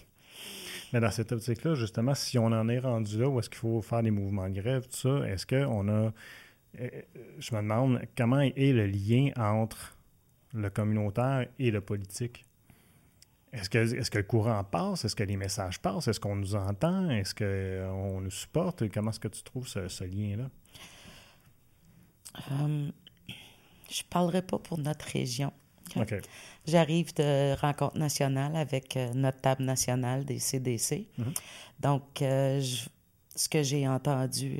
Mais dans cette optique-là, justement, si on en est rendu là, où est-ce qu'il faut faire des mouvements de grève, tout ça, est-ce qu'on a je me demande comment est le lien entre le communautaire et le politique? Est-ce que, est que le courant passe? Est-ce que les messages passent? Est-ce qu'on nous entend? Est-ce qu'on nous supporte? Comment est-ce que tu trouves ce, lien-là? Euh, je ne parlerai pas pour notre région. J'arrive de rencontre nationale avec euh, notre table nationale des CDC. Mm-hmm. Donc, euh, ce que j'ai entendu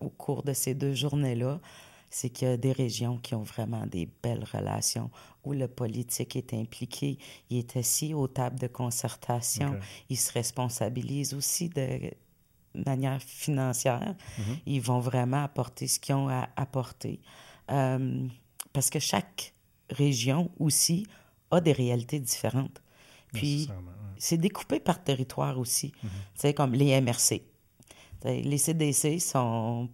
au cours de ces deux journées-là, c'est qu'il y a des régions qui ont vraiment des belles relations où le politique est impliqué. Il est assis aux tables de concertation. Il se responsabilise aussi de manière financière. Mm-hmm. Ils vont vraiment apporter ce qu'ils ont à apporter. Euh, parce que chaque région aussi a des réalités différentes. Puis, c'est découpé par territoire aussi. C'est mm-hmm. comme les MRC. les CDC sont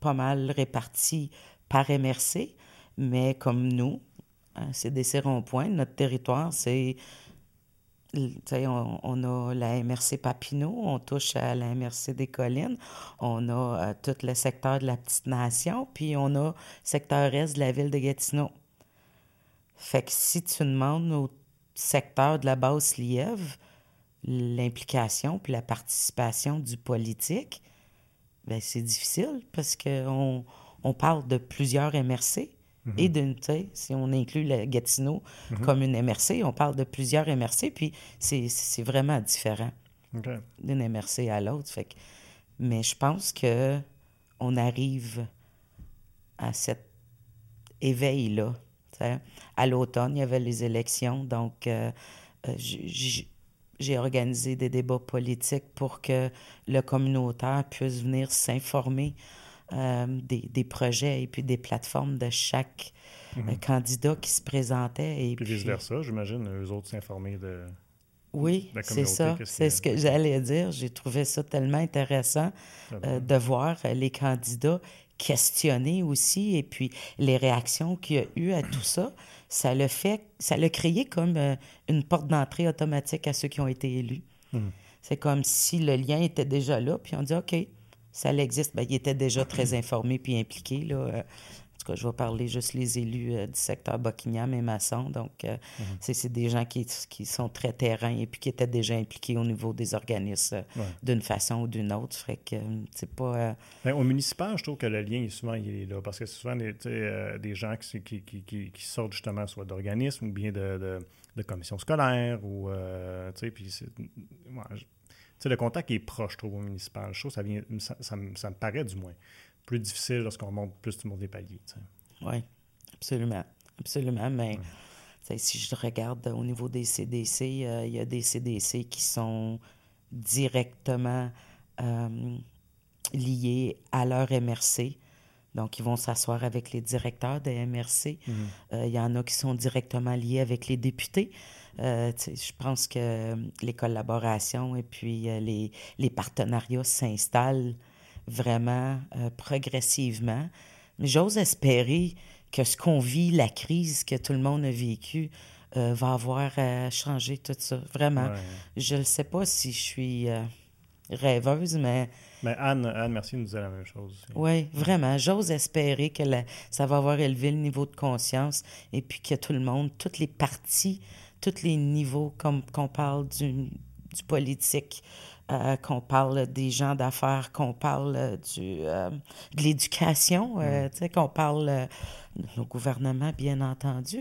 pas mal répartis par MRC, mais comme nous, hein, c'est des ronds-points. Notre territoire, c'est. On, on, a la MRC Papineau, on touche à la MRC des Collines, on a euh, tout le secteur de la Petite Nation, puis on a le secteur est de la ville de Gatineau. Fait que si tu demandes au secteur de la base lièvre l'implication puis la participation du politique, ben c'est difficile parce qu'on on parle de plusieurs MRC. Mhm. Et d'une, si on inclut le Gatineau mhm. comme une MRC, on parle de plusieurs MRC, puis c'est vraiment différent d'une MRC à l'autre. Fait mais je pense que on arrive à cet éveil-là. À l'automne, il y avait les élections, donc euh, euh, j'ai organisé des débats politiques pour que le communautaire puisse venir s'informer euh, des, projets et puis des plateformes de chaque euh, mhm. candidat qui se présentait. Et puis, vice-versa, j'imagine, eux autres s'informer de. Oui, c'est ça. C'est ce que j'allais dire. J'ai trouvé ça tellement intéressant euh, de voir les candidats questionner aussi et puis les réactions qu'il y a eu à tout ça. Ça le fait, ça l'a créé comme une porte d'entrée automatique à ceux qui ont été élus. Mhm. C'est comme si le lien était déjà là, puis on dit OK, ça existe. Ben, il était déjà très (clears throat) informé puis impliqué. Là. Euh, en tout cas, je vais parler juste les élus euh, du secteur Buckingham et Masson. Donc, euh, mhm. c'est des gens qui, qui, sont très terrain et puis qui étaient déjà impliqués au niveau des organismes d'une façon ou d'une autre. Fait que c'est pas... Ben, au municipal, je trouve que le lien, souvent, il est là. Parce que c'est souvent des, des gens qui, qui, qui, sortent justement soit d'organismes ou bien de, de, commissions scolaires ou... tu sais, puis c'est le contact est proche, je trouve, au municipal. Je trouve ça, vient, ça, me paraît, du moins, plus difficile lorsqu'on monte plus du monde des paliers. Oui, absolument. Absolument. Mais si je regarde au niveau des CDC, euh, il y a des CDC qui sont directement euh, liés à leur MRC. Donc, ils vont s'asseoir avec les directeurs des MRC. Mm-hmm. Euh, il y en a qui sont directement liés avec les députés. Euh, je pense que les collaborations et puis euh, les, les, partenariats s'installent vraiment euh, progressivement. Mais j'ose espérer que ce qu'on vit, la crise que tout le monde a vécue, va avoir changé tout ça. Vraiment. Je ne sais pas si je suis rêveuse, mais... Mais Anne, Anne, merci de nous dire la même chose. Oui, vraiment. J'ose espérer que ça va avoir élevé le niveau de conscience et puis que tout le monde, toutes les parties tous les niveaux, comme qu'on parle du, du politique, euh, qu'on parle des gens d'affaires, qu'on parle du, euh, de l'éducation, euh, mm. qu'on parle de nos gouvernements, bien entendu.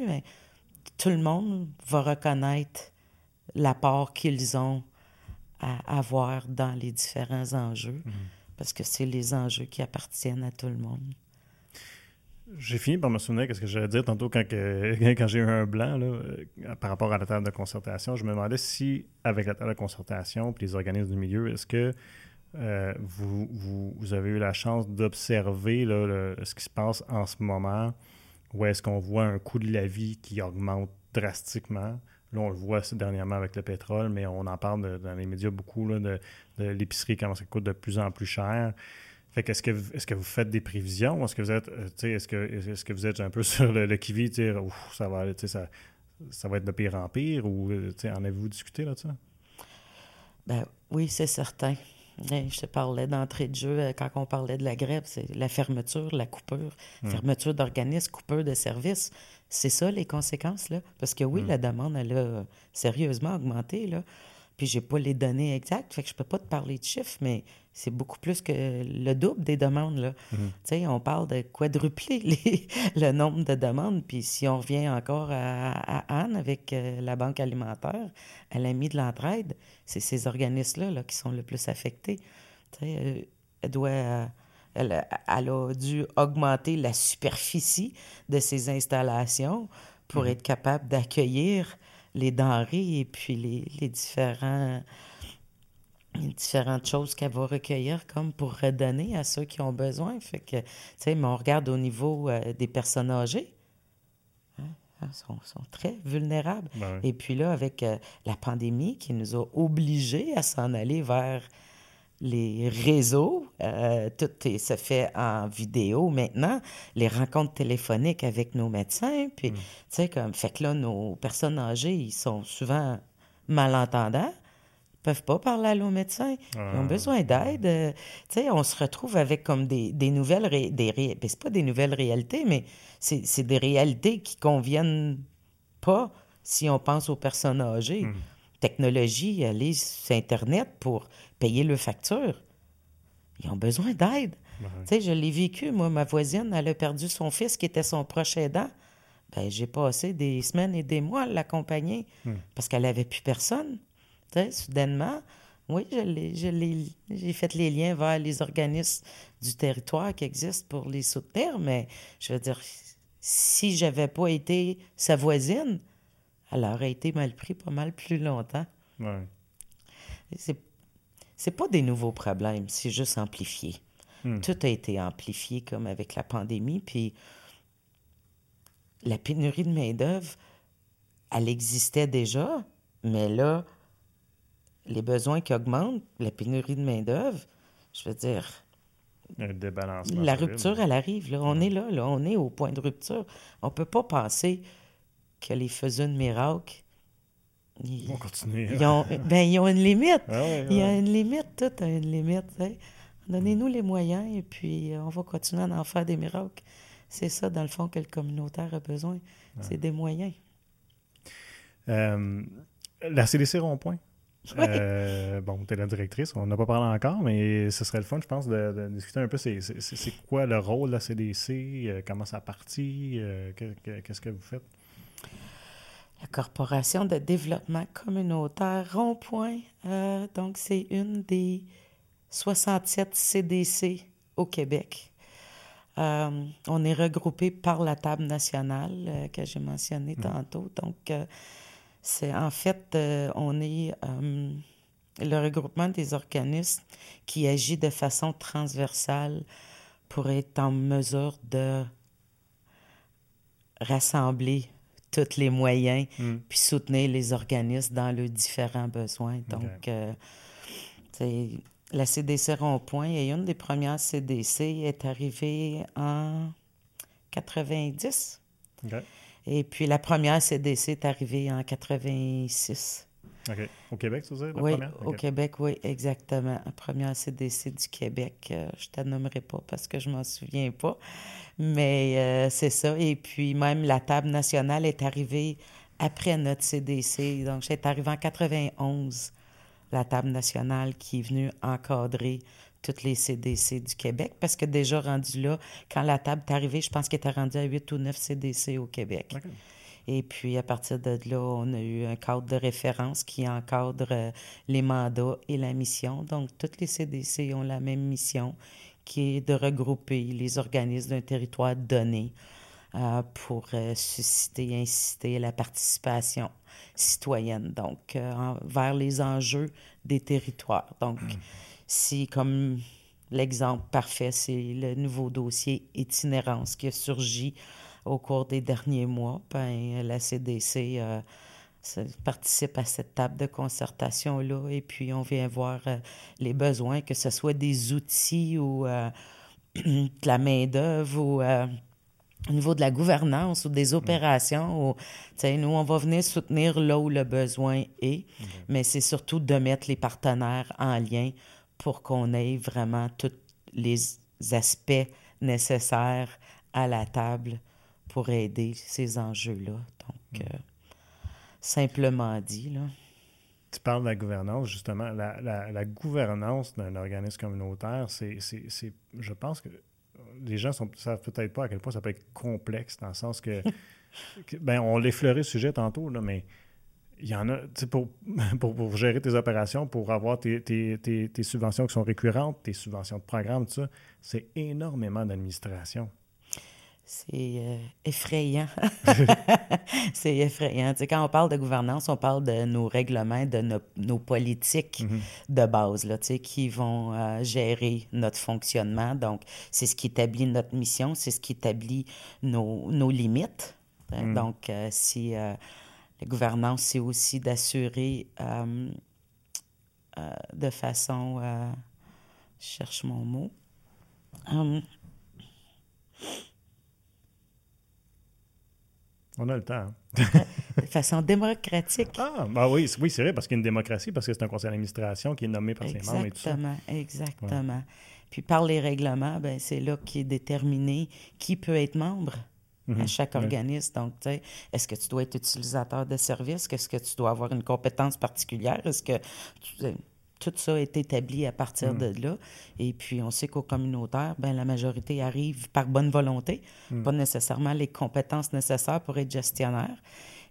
tout le monde va reconnaître l'apport qu'ils ont à avoir dans les différents enjeux, mm. parce que c'est les enjeux qui appartiennent à tout le monde. J'ai fini par me souvenir de ce que j'allais dire tantôt quand, (laughs) quand j'ai eu un blanc là, euh, par rapport à la table de concertation. Je me demandais si, avec la table de concertation et les organismes du milieu, est-ce que euh, vous, vous, avez eu la chance d'observer ce qui se passe en ce moment, ou est-ce qu'on voit un coût de la vie qui augmente drastiquement? Là, on le voit dernièrement avec le pétrole, mais on en parle dans les médias beaucoup là, de, l'épicerie, comment ça coûte de plus en plus cher. Fait que est-ce que, est que vous faites des prévisions? Est-ce que vous êtes, euh, est-ce que, est que vous êtes un peu (laughs) sur le, le qui-vive, dire, ça va, ça, ça va être de pire en pire, ou euh, en avez-vous discuté là-dessus? Ben, oui, c'est certain. je te parlais d'entrée de jeu quand on parlait de la grève, c'est la fermeture, la coupure, fermeture d'organismes, coupure de services. C'est ça les conséquences, là? Parce que oui, la demande, elle a sérieusement augmenté, là. Puis j'ai pas les données exactes, fait que je peux pas te parler de chiffres, mais c'est beaucoup plus que le double des demandes. Là. Mhm. On parle de quadrupler (laughs) le nombre de demandes. Puis si on revient encore à, Anne avec euh, la Banque alimentaire, elle a mis de l'entraide. C'est ces organismes-là là, qui sont le plus affectés. Euh, elle doit... Elle, a dû augmenter la superficie de ses installations pour mhm. être capable d'accueillir les denrées et puis les, les différents différentes choses qu'elle va recueillir comme pour redonner à ceux qui ont besoin. Fait que, tu sais, mais on regarde au niveau euh, des personnes âgées. Hein, hein sont, sont, très vulnérables. Ben et puis là, avec euh, la pandémie qui nous a obligés à s'en aller vers les réseaux, euh, tout se fait en vidéo maintenant, les rencontres téléphoniques avec nos médecins, puis, mm. tu sais, comme, fait que là, nos personnes âgées, ils sont souvent malentendants peuvent pas parler à nos médecins. Ils ont ah. besoin d'aide. Euh, tu sais, on se retrouve avec comme des, des nouvelles... Ré... des ré... Ben, c'est pas des nouvelles réalités, mais c'est des réalités qui conviennent pas si on pense aux personnes âgées. Hmm. Technologie, aller sur Internet pour payer leurs factures. Ils ont besoin d'aide. Tu sais, je l'ai vécu, moi, ma voisine, elle a perdu son fils qui était son proche aidant. Ben, j'ai passé des semaines et des mois à l'accompagner hmm. parce qu'elle avait plus personne soudainement, oui, j'ai fait les liens vers les organismes du territoire qui existent pour les soutenir, mais je veux dire, si j'avais pas été sa voisine, elle aurait été mal pris pas mal plus longtemps. Ouais. C'est pas des nouveaux problèmes, c'est juste amplifié. Hmm. Tout a été amplifié comme avec la pandémie, puis la pénurie de main-d'œuvre, elle existait déjà, mais là, les besoins qui augmentent, la pénurie de main-d'œuvre, je veux dire. La rupture, elle arrive. Là. On est là, là, on est au point de rupture. On ne peut pas penser que les faiseurs de miracles. Ils vont continuer. Ils ont, ben, ils ont une limite. Ah Il y a une limite, tout a une limite. Donnez-nous les moyens et puis euh, on va continuer à en faire des miracles. C'est ça, dans le fond, que le communautaire a besoin. C'est des moyens. Euh, la CDC Rond-Point, (laughs) euh, bon, tu es la directrice, on n'a pas parlé encore, mais ce serait le fun, je pense, de, discuter un peu c'est, quoi le rôle de la CDC, euh, comment ça partit, euh, qu'est-ce que vous faites? La Corporation de développement communautaire Rond-Point, donc c'est une des 67 CDC au Québec. on est regroupé par la table nationale que j'ai mentionnée mmh. tantôt. Donc, c'est en fait, euh, on est euh, le regroupement des organismes qui agit de façon transversale pour être en mesure de rassembler tous les moyens hmm. puis soutenir les organismes dans leurs différents besoins. Donc, euh, la CDC Rond-Point et une des premières CDC est arrivée en 90. Et puis la première CDC est arrivée en 86. OK. Au Québec, veux dire, oui, au Québec, oui, exactement. La première CDC du Québec. Euh, je ne nommerai pas parce que je ne m'en souviens pas. Mais euh, c'est ça. Et puis même la table nationale est arrivée après notre CDC. Donc, j'ai arrivée en 91, la table nationale qui est venue encadrer toutes les CDC du Québec, parce que déjà rendu là, quand la table est arrivée, je pense qu'elle était rendue à 8 ou 9 CDC au Québec. Et puis, à partir de là, on a eu un cadre de référence qui encadre euh, les mandats et la mission. Donc, toutes les CDC ont la même mission, qui est de regrouper les organismes d'un territoire donné euh, pour euh, susciter inciter la participation citoyenne, donc, vers les enjeux des territoires. Donc, hmm. Si, comme l'exemple parfait, c'est le nouveau dossier itinérance qui a surgi au cours des derniers mois, ben, la CDC euh, participe à cette table de concertation-là et puis on vient voir euh, les besoins, que ce soit des outils ou euh, (clears throat) de la main-d'œuvre ou au niveau de la gouvernance ou des opérations. Ou, nous, on va venir soutenir là où le besoin est, mais c'est surtout de mettre les partenaires en lien pour qu'on ait vraiment tous les aspects nécessaires à la table pour aider ces enjeux-là. Donc, mm. euh, simplement dit, là. Tu parles de la gouvernance, justement. La, gouvernance d'un organisme communautaire, c'est, je pense que les gens ne savent peut-être pas à quel point ça peut être complexe, dans le sens que, (laughs) ben, on l'effleurait le sujet tantôt, là, mais il y en a, pour, (laughs) pour, pour, gérer tes opérations, pour avoir tes, tes, tes, subventions qui sont récurrentes, tes subventions de programme, tout ça, c'est énormément d'administration. C'est euh, effrayant. (laughs) (laughs) c'est effrayant. quand on parle de gouvernance, on parle de nos règlements, de nos, politiques mm-hmm. de base là, qui vont euh, gérer notre fonctionnement. Donc, c'est ce qui établit notre mission, c'est ce qui établit nos, nos limites. Mm. Donc, euh, si la gouvernance, c'est aussi d'assurer de façon... je cherche mon mot. Hum, On a le temps. Hein. (laughs) de façon démocratique. Ah, bah oui, oui c'est vrai, parce qu'il y a une démocratie, parce que c'est un conseil d'administration qui est nommé par ses membres et tout ça. Exactement, exactement. Puis par les règlements, ben, c'est là qui est déterminé qui peut être membre à mhm. chaque organisme. Donc, tu sais, est-ce que tu dois être utilisateur de services? Est-ce que tu dois avoir une compétence particulière? Est-ce que tout ça est établi à partir mm. de là. Et puis, on sait qu'au communautaire, ben, la majorité arrive par bonne volonté, mm. pas nécessairement les compétences nécessaires pour être gestionnaire.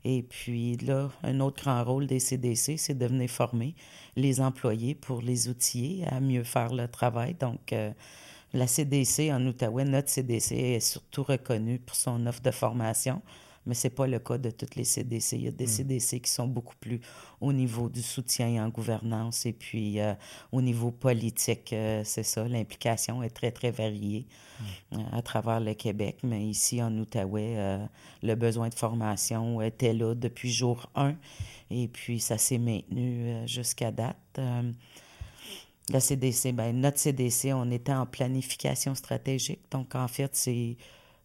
Et puis là, un autre grand rôle des CDC, c'est de venir former les employés pour les outiller à mieux faire le travail. Donc, euh, la CDC en Outaouais, notre CDC est surtout reconnue pour son offre de formation mais ce n'est pas le cas de toutes les CDC. Il y a des CDC hmm. qui sont beaucoup plus au niveau du soutien en gouvernance et puis euh, au niveau politique, euh, c'est ça, l'implication est très, très variée hmm. euh, à travers le Québec. Mais ici, en Outaouais, le besoin de formation était là depuis jour 1 et puis ça s'est maintenu jusqu'à date. La CDC, ben, notre CDC, on était en planification stratégique. Donc, en fait, c'est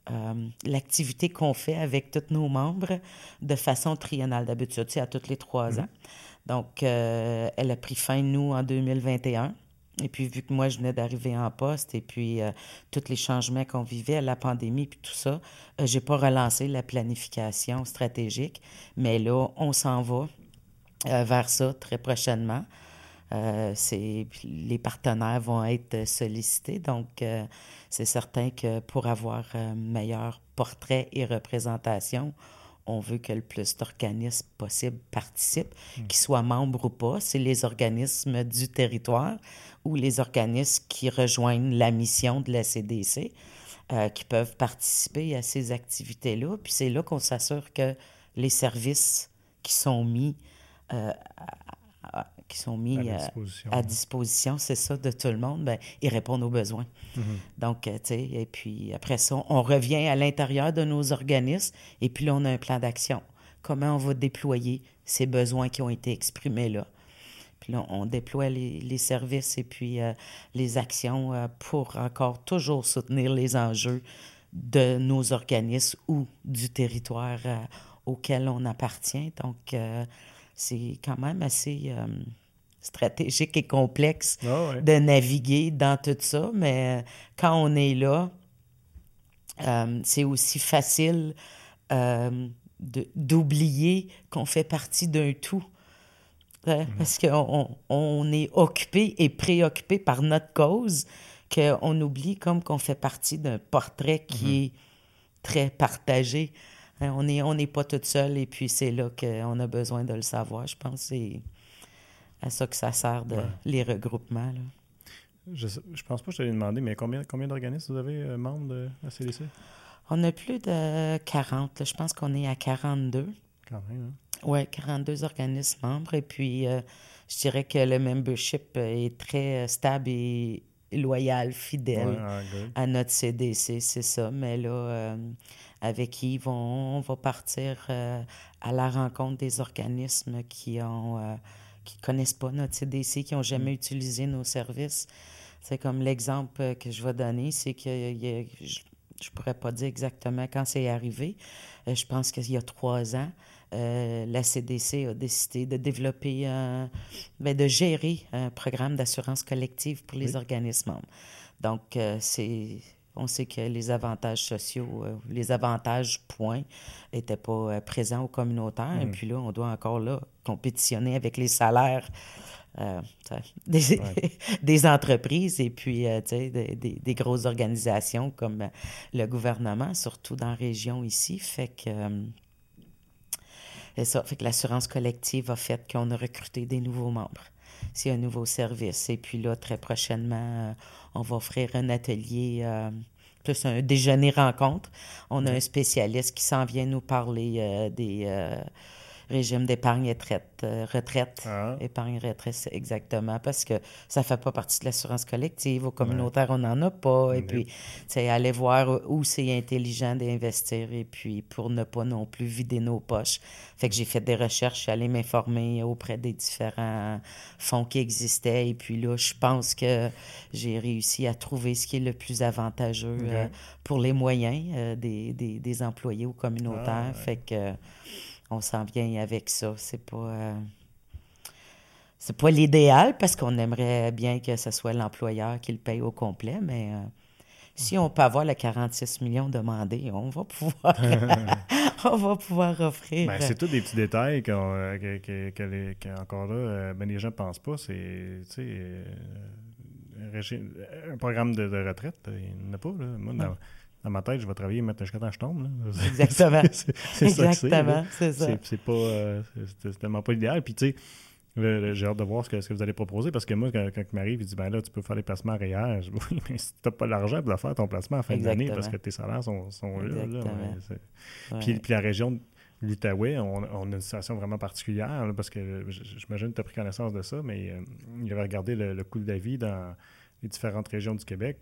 euh, l'activité qu'on fait avec tous nos membres de façon triennale. D'habitude, c'est à tous les trois mhm. ans. Donc, euh, elle a pris fin, nous, en 2021. Et puis, vu que moi, je venais d'arriver en poste et puis euh, tous les changements qu'on vivait, la pandémie puis tout ça, j'ai pas relancé la planification stratégique. Mais là, on s'en va vers ça très prochainement. Euh, les partenaires vont être sollicités. Donc, euh, c'est certain que pour avoir un meilleur portrait et représentation, on veut que le plus d'organismes possible participent, hmm. qu'ils soient membres ou pas. C'est les organismes du territoire ou les organismes qui rejoignent la mission de la CDC euh, qui peuvent participer à ces activités-là. Puis c'est là qu'on s'assure que les services qui sont mis qui sont mis à disposition, c'est ça, de tout le monde, ben, ils répondent aux besoins. Mm-hmm. Donc, euh, tu sais, et puis après ça, on revient à l'intérieur de nos organismes et puis là, on a un plan d'action. Comment on va déployer ces besoins qui ont été exprimés là? Puis là, on déploie les, services et puis euh, les actions euh, pour encore toujours soutenir les enjeux de nos organismes ou du territoire auquel on appartient. Donc, c'est quand même assez euh, stratégique et complexe ah de naviguer dans tout ça, mais euh, quand on est là, euh, c'est aussi facile d'oublier qu'on fait partie d'un tout. Hein, mhm. Parce qu'on on est occupé et préoccupé par notre cause, qu'on oublie comme qu'on fait partie d'un portrait qui mhm. est très partagé. Hein, on n'est on pas toute seule et puis c'est là qu'on a besoin de le savoir. Je pense c'est à ça que ça sert, de, les regroupements. Je, je pense pas que je t'avais demandé, mais combien, combien d'organismes vous avez euh, membres de la CDC? On a plus de 40. Je pense qu'on est à 42. Quand même, hein? Oui, 42 organismes membres. Et puis, euh, je dirais que le membership est très euh, stable et loyal, fidèle à notre CDC, c'est ça. Mais là, avec Yves, on, va partir euh, à la rencontre des organismes qui ont euh, qui connaissent pas notre CDC, qui n'ont jamais mm. utilisé nos services. C'est comme l'exemple que je vais donner, c'est que je pourrais pas dire exactement quand c'est arrivé. je pense qu'il y a trois ans, la CDC a décidé de développer, ben, de gérer un programme d'assurance collective pour les organismes membres. Donc, c'est on sait que les avantages sociaux, euh, les avantages points n'étaient pas euh, présents au communautaire. Et mm. puis là, on doit encore là compétitionner avec les salaires euh, (laughs) des, entreprises et puis des, grosses organisations comme le gouvernement, surtout dans la région ici. Fait que. Ça. Fait que l'assurance collective a fait qu'on a recruté des nouveaux membres. C'est un nouveau service. Et puis là, très prochainement, on va offrir un atelier, euh, plus un déjeuner rencontre. On a un spécialiste qui s'en vient nous parler euh, des euh, régime d'épargne retraite, euh, retraite ah. épargne retraite, exactement, parce que ça fait pas partie de l'assurance collective. Au communautaire, on n'en a pas. Et puis, c'est aller voir où c'est intelligent d'investir et puis pour ne pas non plus vider nos poches. Fait que j'ai fait des recherches, je suis allée m'informer auprès des différents fonds qui existaient. Et puis là, je pense que j'ai réussi à trouver ce qui est le plus avantageux euh, pour les moyens euh, des, des, des, employés au communautaire. Ah, fait que on s'en vient avec ça. C'est pas. Euh, c'est pas l'idéal parce qu'on aimerait bien que ce soit l'employeur qui le paye au complet, mais euh, si on peut avoir les 46 millions demandés, on va pouvoir, (laughs) (laughs) on va pouvoir offrir. Ben, c'est tous des petits détails qu'on, que, que, encore là, ben, les gens ne pensent pas. C'est un programme de, retraite, il n'y en a pas. Là dans ma tête, je vais travailler mettre jusqu'à temps que je tombe. Exactement. c'est Exactement, (laughs) c'est ça. C'est pas, euh, c'est tellement pas idéal. Puis, tu sais, j'ai hâte de voir ce que, ce que, vous allez proposer parce que moi, quand, quand il m'arrive, il dit ben là, tu peux faire des placements réels. Je dis oui, mais si tu n'as pas l'argent pour faire ton placement à fin d'année parce que tes salaires sont, sont là. là puis, puis, la région de l'Outaouais, on, on, a une situation vraiment particulière parce que j'imagine que tu as pris connaissance de ça, mais euh, il avait regardé le, le coût de la vie dans les différentes régions du Québec.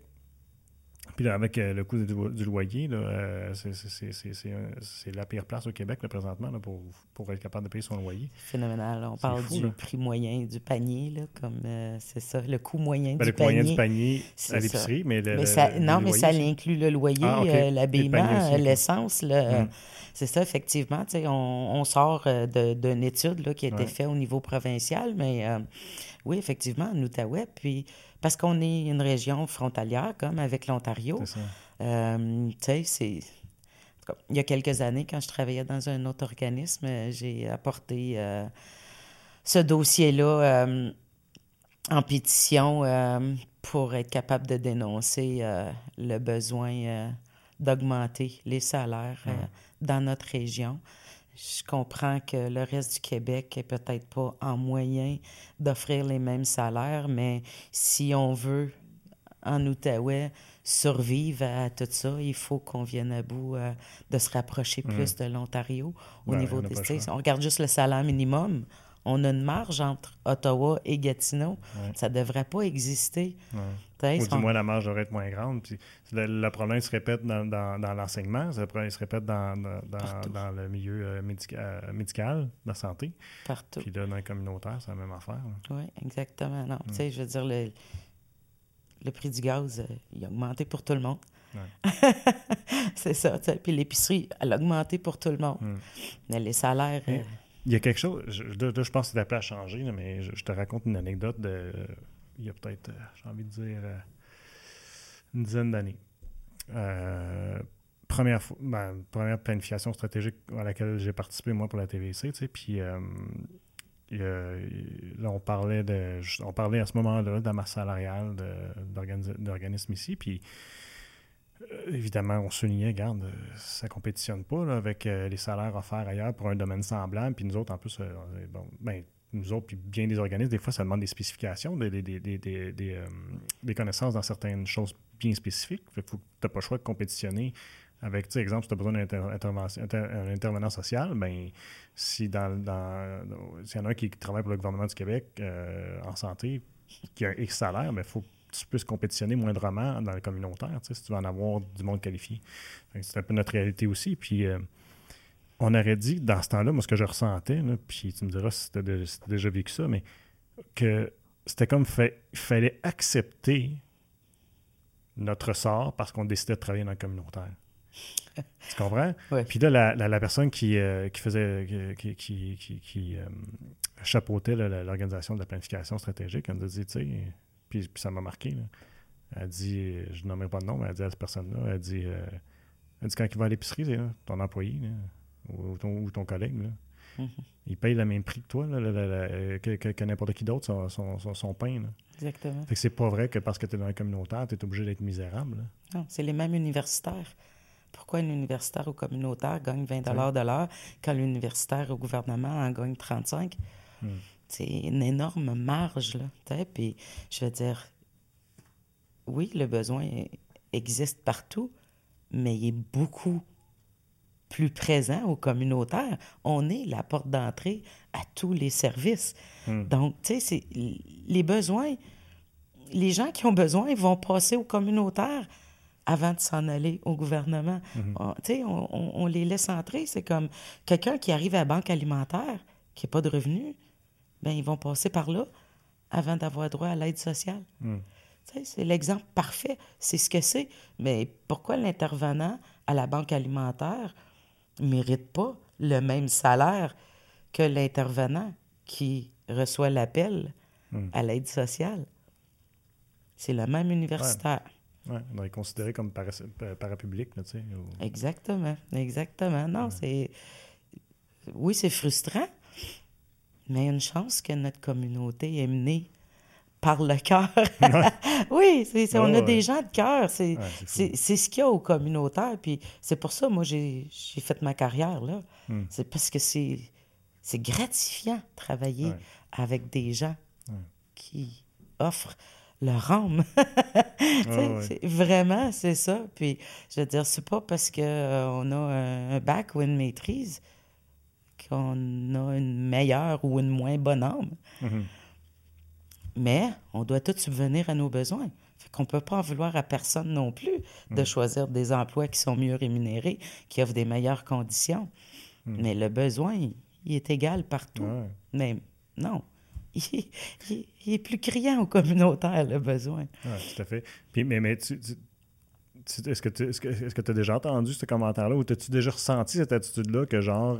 Puis là, avec euh, le coût du, loyer, euh, c'est la pire place au Québec présentement pour, pour, être capable de payer son loyer. Phénoménal. On parle du prix moyen du panier, comme euh, c'est ça, le coût moyen ben, du panier. Le coût moyen du panier à l'épicerie, mais, le, Non, mais ça inclut le loyer, ah, l'habillement, l'essence. Mm. C'est ça, effectivement. On, on sort d'une étude qui a été faite au niveau provincial, mais oui, effectivement, en Outaouais. Puis parce qu'on est une région frontalière, comme avec l'Ontario. Euh, tu sais, c'est. Il y a quelques années, quand je travaillais dans un autre organisme, j'ai apporté euh, ce dossier-là euh, en pétition pour être capable de dénoncer le besoin d'augmenter les salaires dans notre région. Je comprends que le reste du Québec est peut-être pas en moyen d'offrir les mêmes salaires, mais si on veut, en Outaouais, survivre à tout ça, il faut qu'on vienne à bout euh, de se rapprocher plus de l'Ontario au ben, niveau des... On regarde juste le salaire minimum. On a une marge entre Ottawa et Gatineau. Ça ne devrait pas exister. Ou du moins, la marge devrait être moins grande. Puis le, problème se répète dans, dans, l'enseignement, le problème se répète dans, dans le milieu euh, euh, médical, la santé. Partout. Puis là, dans le communautaire, c'est la même affaire. Oui, exactement. Non, tu sais, je veux dire, le, le prix du gaz, euh, il a augmenté pour tout le monde. (laughs) c'est ça. Puis l'épicerie, elle a augmenté pour tout le monde. Mm. Mais les salaires... Il y a quelque chose, je, je pense que c'est appelé à changer, mais je, te raconte une anecdote de, il y a peut-être, euh, j'ai envie de dire, euh, une dizaine d'années. Euh, première, ben, première planification stratégique à laquelle j'ai participé, moi, pour la TVC, tu sais, puis là, on parlait, de, on parlait à ce moment-là de la masse salariale d'organismes ici, puis évidemment, on soulignait, regarde, euh, ça ne compétitionne pas avec euh, les salaires offerts ailleurs pour un domaine semblable. Puis nous autres, en plus, bon, ben, nous autres, puis bien des organismes, des fois, ça demande des spécifications, des, des, connaissances dans certaines choses bien spécifiques. Fait que tu n'as pas le choix de compétitionner avec, tu sais, exemple, si tu as besoin d'un intervenant social, ben si dans, dans s'il y en a un qui travaille pour le gouvernement du Québec en santé, qui a un X salaire, il ben, faut tu peux se compétitionner moindrement dans le communautaire, si tu veux en avoir du monde qualifié. C'est un peu notre réalité aussi. Puis euh, on aurait dit, dans ce temps-là, moi, ce que je ressentais, puis tu me diras si tu as, déjà vécu ça, mais que c'était comme fait, il fallait accepter notre sort parce qu'on décidait de travailler dans le communautaire. tu comprends? (laughs) Ouais. Puis là, la, la, personne qui, euh, qui faisait, qui, qui, qui, qui euh, chapeautait l'organisation de la planification stratégique, elle nous a dit, tu sais, puis, puis, ça m'a marqué. Là. Elle dit, je ne nommerai pas de nom, mais elle dit à cette personne-là, elle dit, euh, elle dit quand il va à l'épicerie, ton employé ou, ton, ou ton collègue, là, mm-hmm. il paye le même prix que toi, là, que, que, n'importe qui d'autre, son, son, son, pain. Là. Exactement. Fait que c'est pas vrai que parce que tu es dans un communautaire, tu es obligé d'être misérable. Non, c'est les mêmes universitaires. Pourquoi un universitaire au communautaire gagne 20 de l'heure quand l'universitaire au gouvernement en gagne 35? Hmm. C'est une énorme marge, là. Puis, je veux dire, oui, le besoin existe partout, mais il est beaucoup plus présent au communautaire. On est la porte d'entrée à tous les services. Hmm. Donc, tu sais, les besoins, les gens qui ont besoin vont passer au communautaire avant de s'en aller au gouvernement. Mhm. on, on, les laisse entrer. C'est comme quelqu'un qui arrive à la banque alimentaire, qui n'a pas de revenus, ben ils vont passer par là avant d'avoir droit à l'aide sociale. Mhm. C'est l'exemple parfait. C'est ce que c'est. Mais pourquoi l'intervenant à la banque alimentaire ne mérite pas le même salaire que l'intervenant qui reçoit l'appel mhm. à l'aide sociale? C'est le même universitaire. Oui, on est considéré comme parapublic, tu sais. Exactement, exactement. Non, c'est... Oui, c'est frustrant, mais il y a une chance que notre communauté est menée par le cœur. (laughs) oui, c'est, on a des gens de cœur. C'est, ce qu'il y a au communautaire. Puis c'est pour ça, moi, j'ai, fait ma carrière là. Hmm. C'est parce que c'est, c'est gratifiant de travailler avec des gens qui offrent leur âme. (laughs) Vraiment, c'est ça. Puis, je veux dire, c'est pas parce qu'on euh, a un bac ou une maîtrise qu'on a une meilleure ou une moins bonne âme. Mm-hmm. Mais on doit tout subvenir à nos besoins. Fait qu'on peut pas en vouloir à personne non plus de mm. choisir des emplois qui sont mieux rémunérés, qui offrent des meilleures conditions. Mm. Mais le besoin, il, est égal partout. Mais non, (laughs) il, est plus criant au communautaire, le besoin. Oui, tout à fait. Puis, mais, mais tu, est-ce que tu as déjà entendu ce commentaire-là ou as-tu déjà ressenti cette attitude-là que, genre,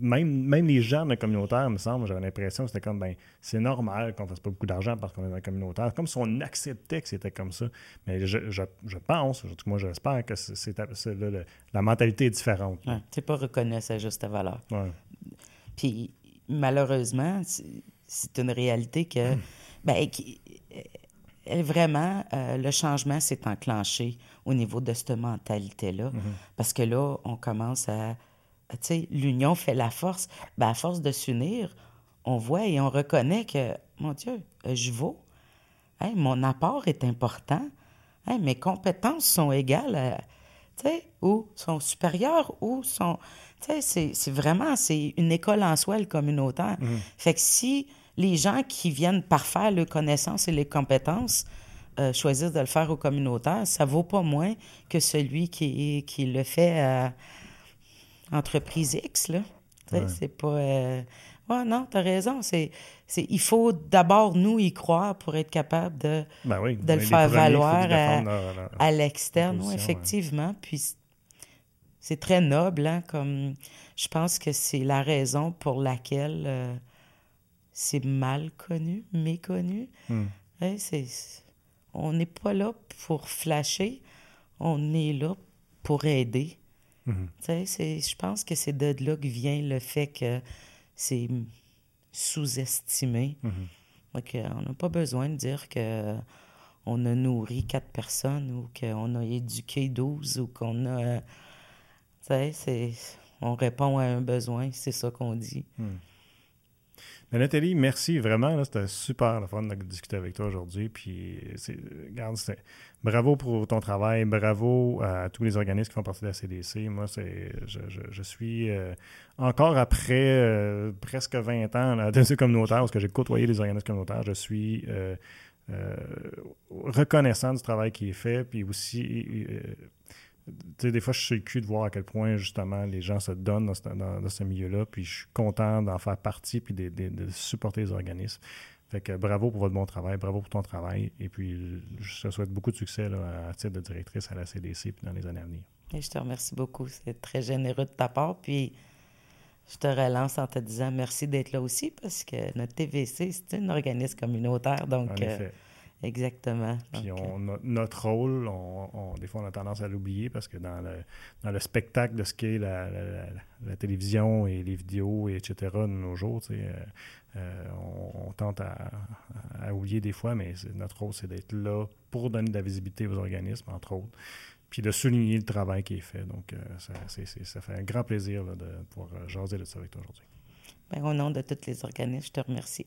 même, même les gens de communautaire, me semble, j'avais l'impression que c'était comme, ben, c'est normal qu'on fasse pas beaucoup d'argent parce qu'on est dans le communautaire. Comme si on acceptait que c'était comme ça. Mais je, je, je pense, moi j'espère que c'est, la mentalité est différente. Ouais, tu pas reconnu sa juste valeur. Ouais. Puis, malheureusement, c'est une réalité que, hmm. ben, euh, vraiment, euh, le changement s'est enclenché au niveau de cette mentalité-là. Hmm. Parce que là, on commence à, tu sais, l'union fait la force. Ben, à force de s'unir, on voit et on reconnaît que, mon Dieu, euh, je vaux. mon apport est important. mes compétences sont égales, tu sais, ou sont supérieures, ou sont c'est vraiment, c'est une école en soi, le communautaire. Mhm. Fait que si les gens qui viennent parfaire leurs connaissances et les compétences euh, choisissent de le faire au communautaire, ça vaut pas moins que celui qui, qui le fait à entreprise X, là. C'est pas... Euh... Ouais, non, t'as raison. C'est, il faut d'abord, nous, y croire pour être capable de, ben de le faire valoir à, l'externe. effectivement. Puis c'est très noble, hein, comme je pense que c'est la raison pour laquelle euh, c'est mal connu, méconnu. Hmm. c'est, on n'est pas là pour flasher, on est là pour aider. Hmm. je pense que c'est de là que vient le fait que c'est sous-estimé. Hmm. on n'a pas besoin de dire que on a nourri quatre personnes ou qu'on a éduqué douze ou qu'on a c'est, on répond à un besoin, c'est ça qu'on dit. Nathalie, merci vraiment. C'était super le fun de discuter avec toi aujourd'hui. Puis, regarde, bravo pour ton travail. Bravo à tous les organismes qui font partie de la CDC. Moi, c'est, je, suis euh, encore après euh, presque 20 ans à la communautaire, parce que j'ai côtoyé les organismes communautaires. Je suis euh, reconnaissant du travail qui est fait. Puis aussi des fois, je suis le cul de voir à quel point, justement, les gens se donnent dans ce, milieu-là. Puis je suis content d'en faire partie puis de, supporter les organismes. Fait que bravo pour votre bon travail, bravo pour ton travail. Et puis, je te souhaite beaucoup de succès à titre de directrice à la CDC puis dans les années à venir. Et je te remercie beaucoup. C'est très généreux de ta part. Puis, je te relance en te disant merci d'être là aussi parce que notre TVC, c'est un organisme communautaire. Donc, euh, exactement. Puis on, notre rôle, on, des fois, on a tendance à l'oublier parce que dans le, dans le spectacle de ce qu'est la, la, télévision et les vidéos, et etc., de nos jours, euh, euh, on, tente à, oublier des fois, mais notre rôle, c'est d'être là pour donner de la visibilité aux organismes, entre autres puis de souligner le travail qui est fait. Donc, euh, ça, ça, fait un grand plaisir de pouvoir euh, jaser de ça avec toi aujourd'hui. Bien, au nom de tous les organismes, je te remercie.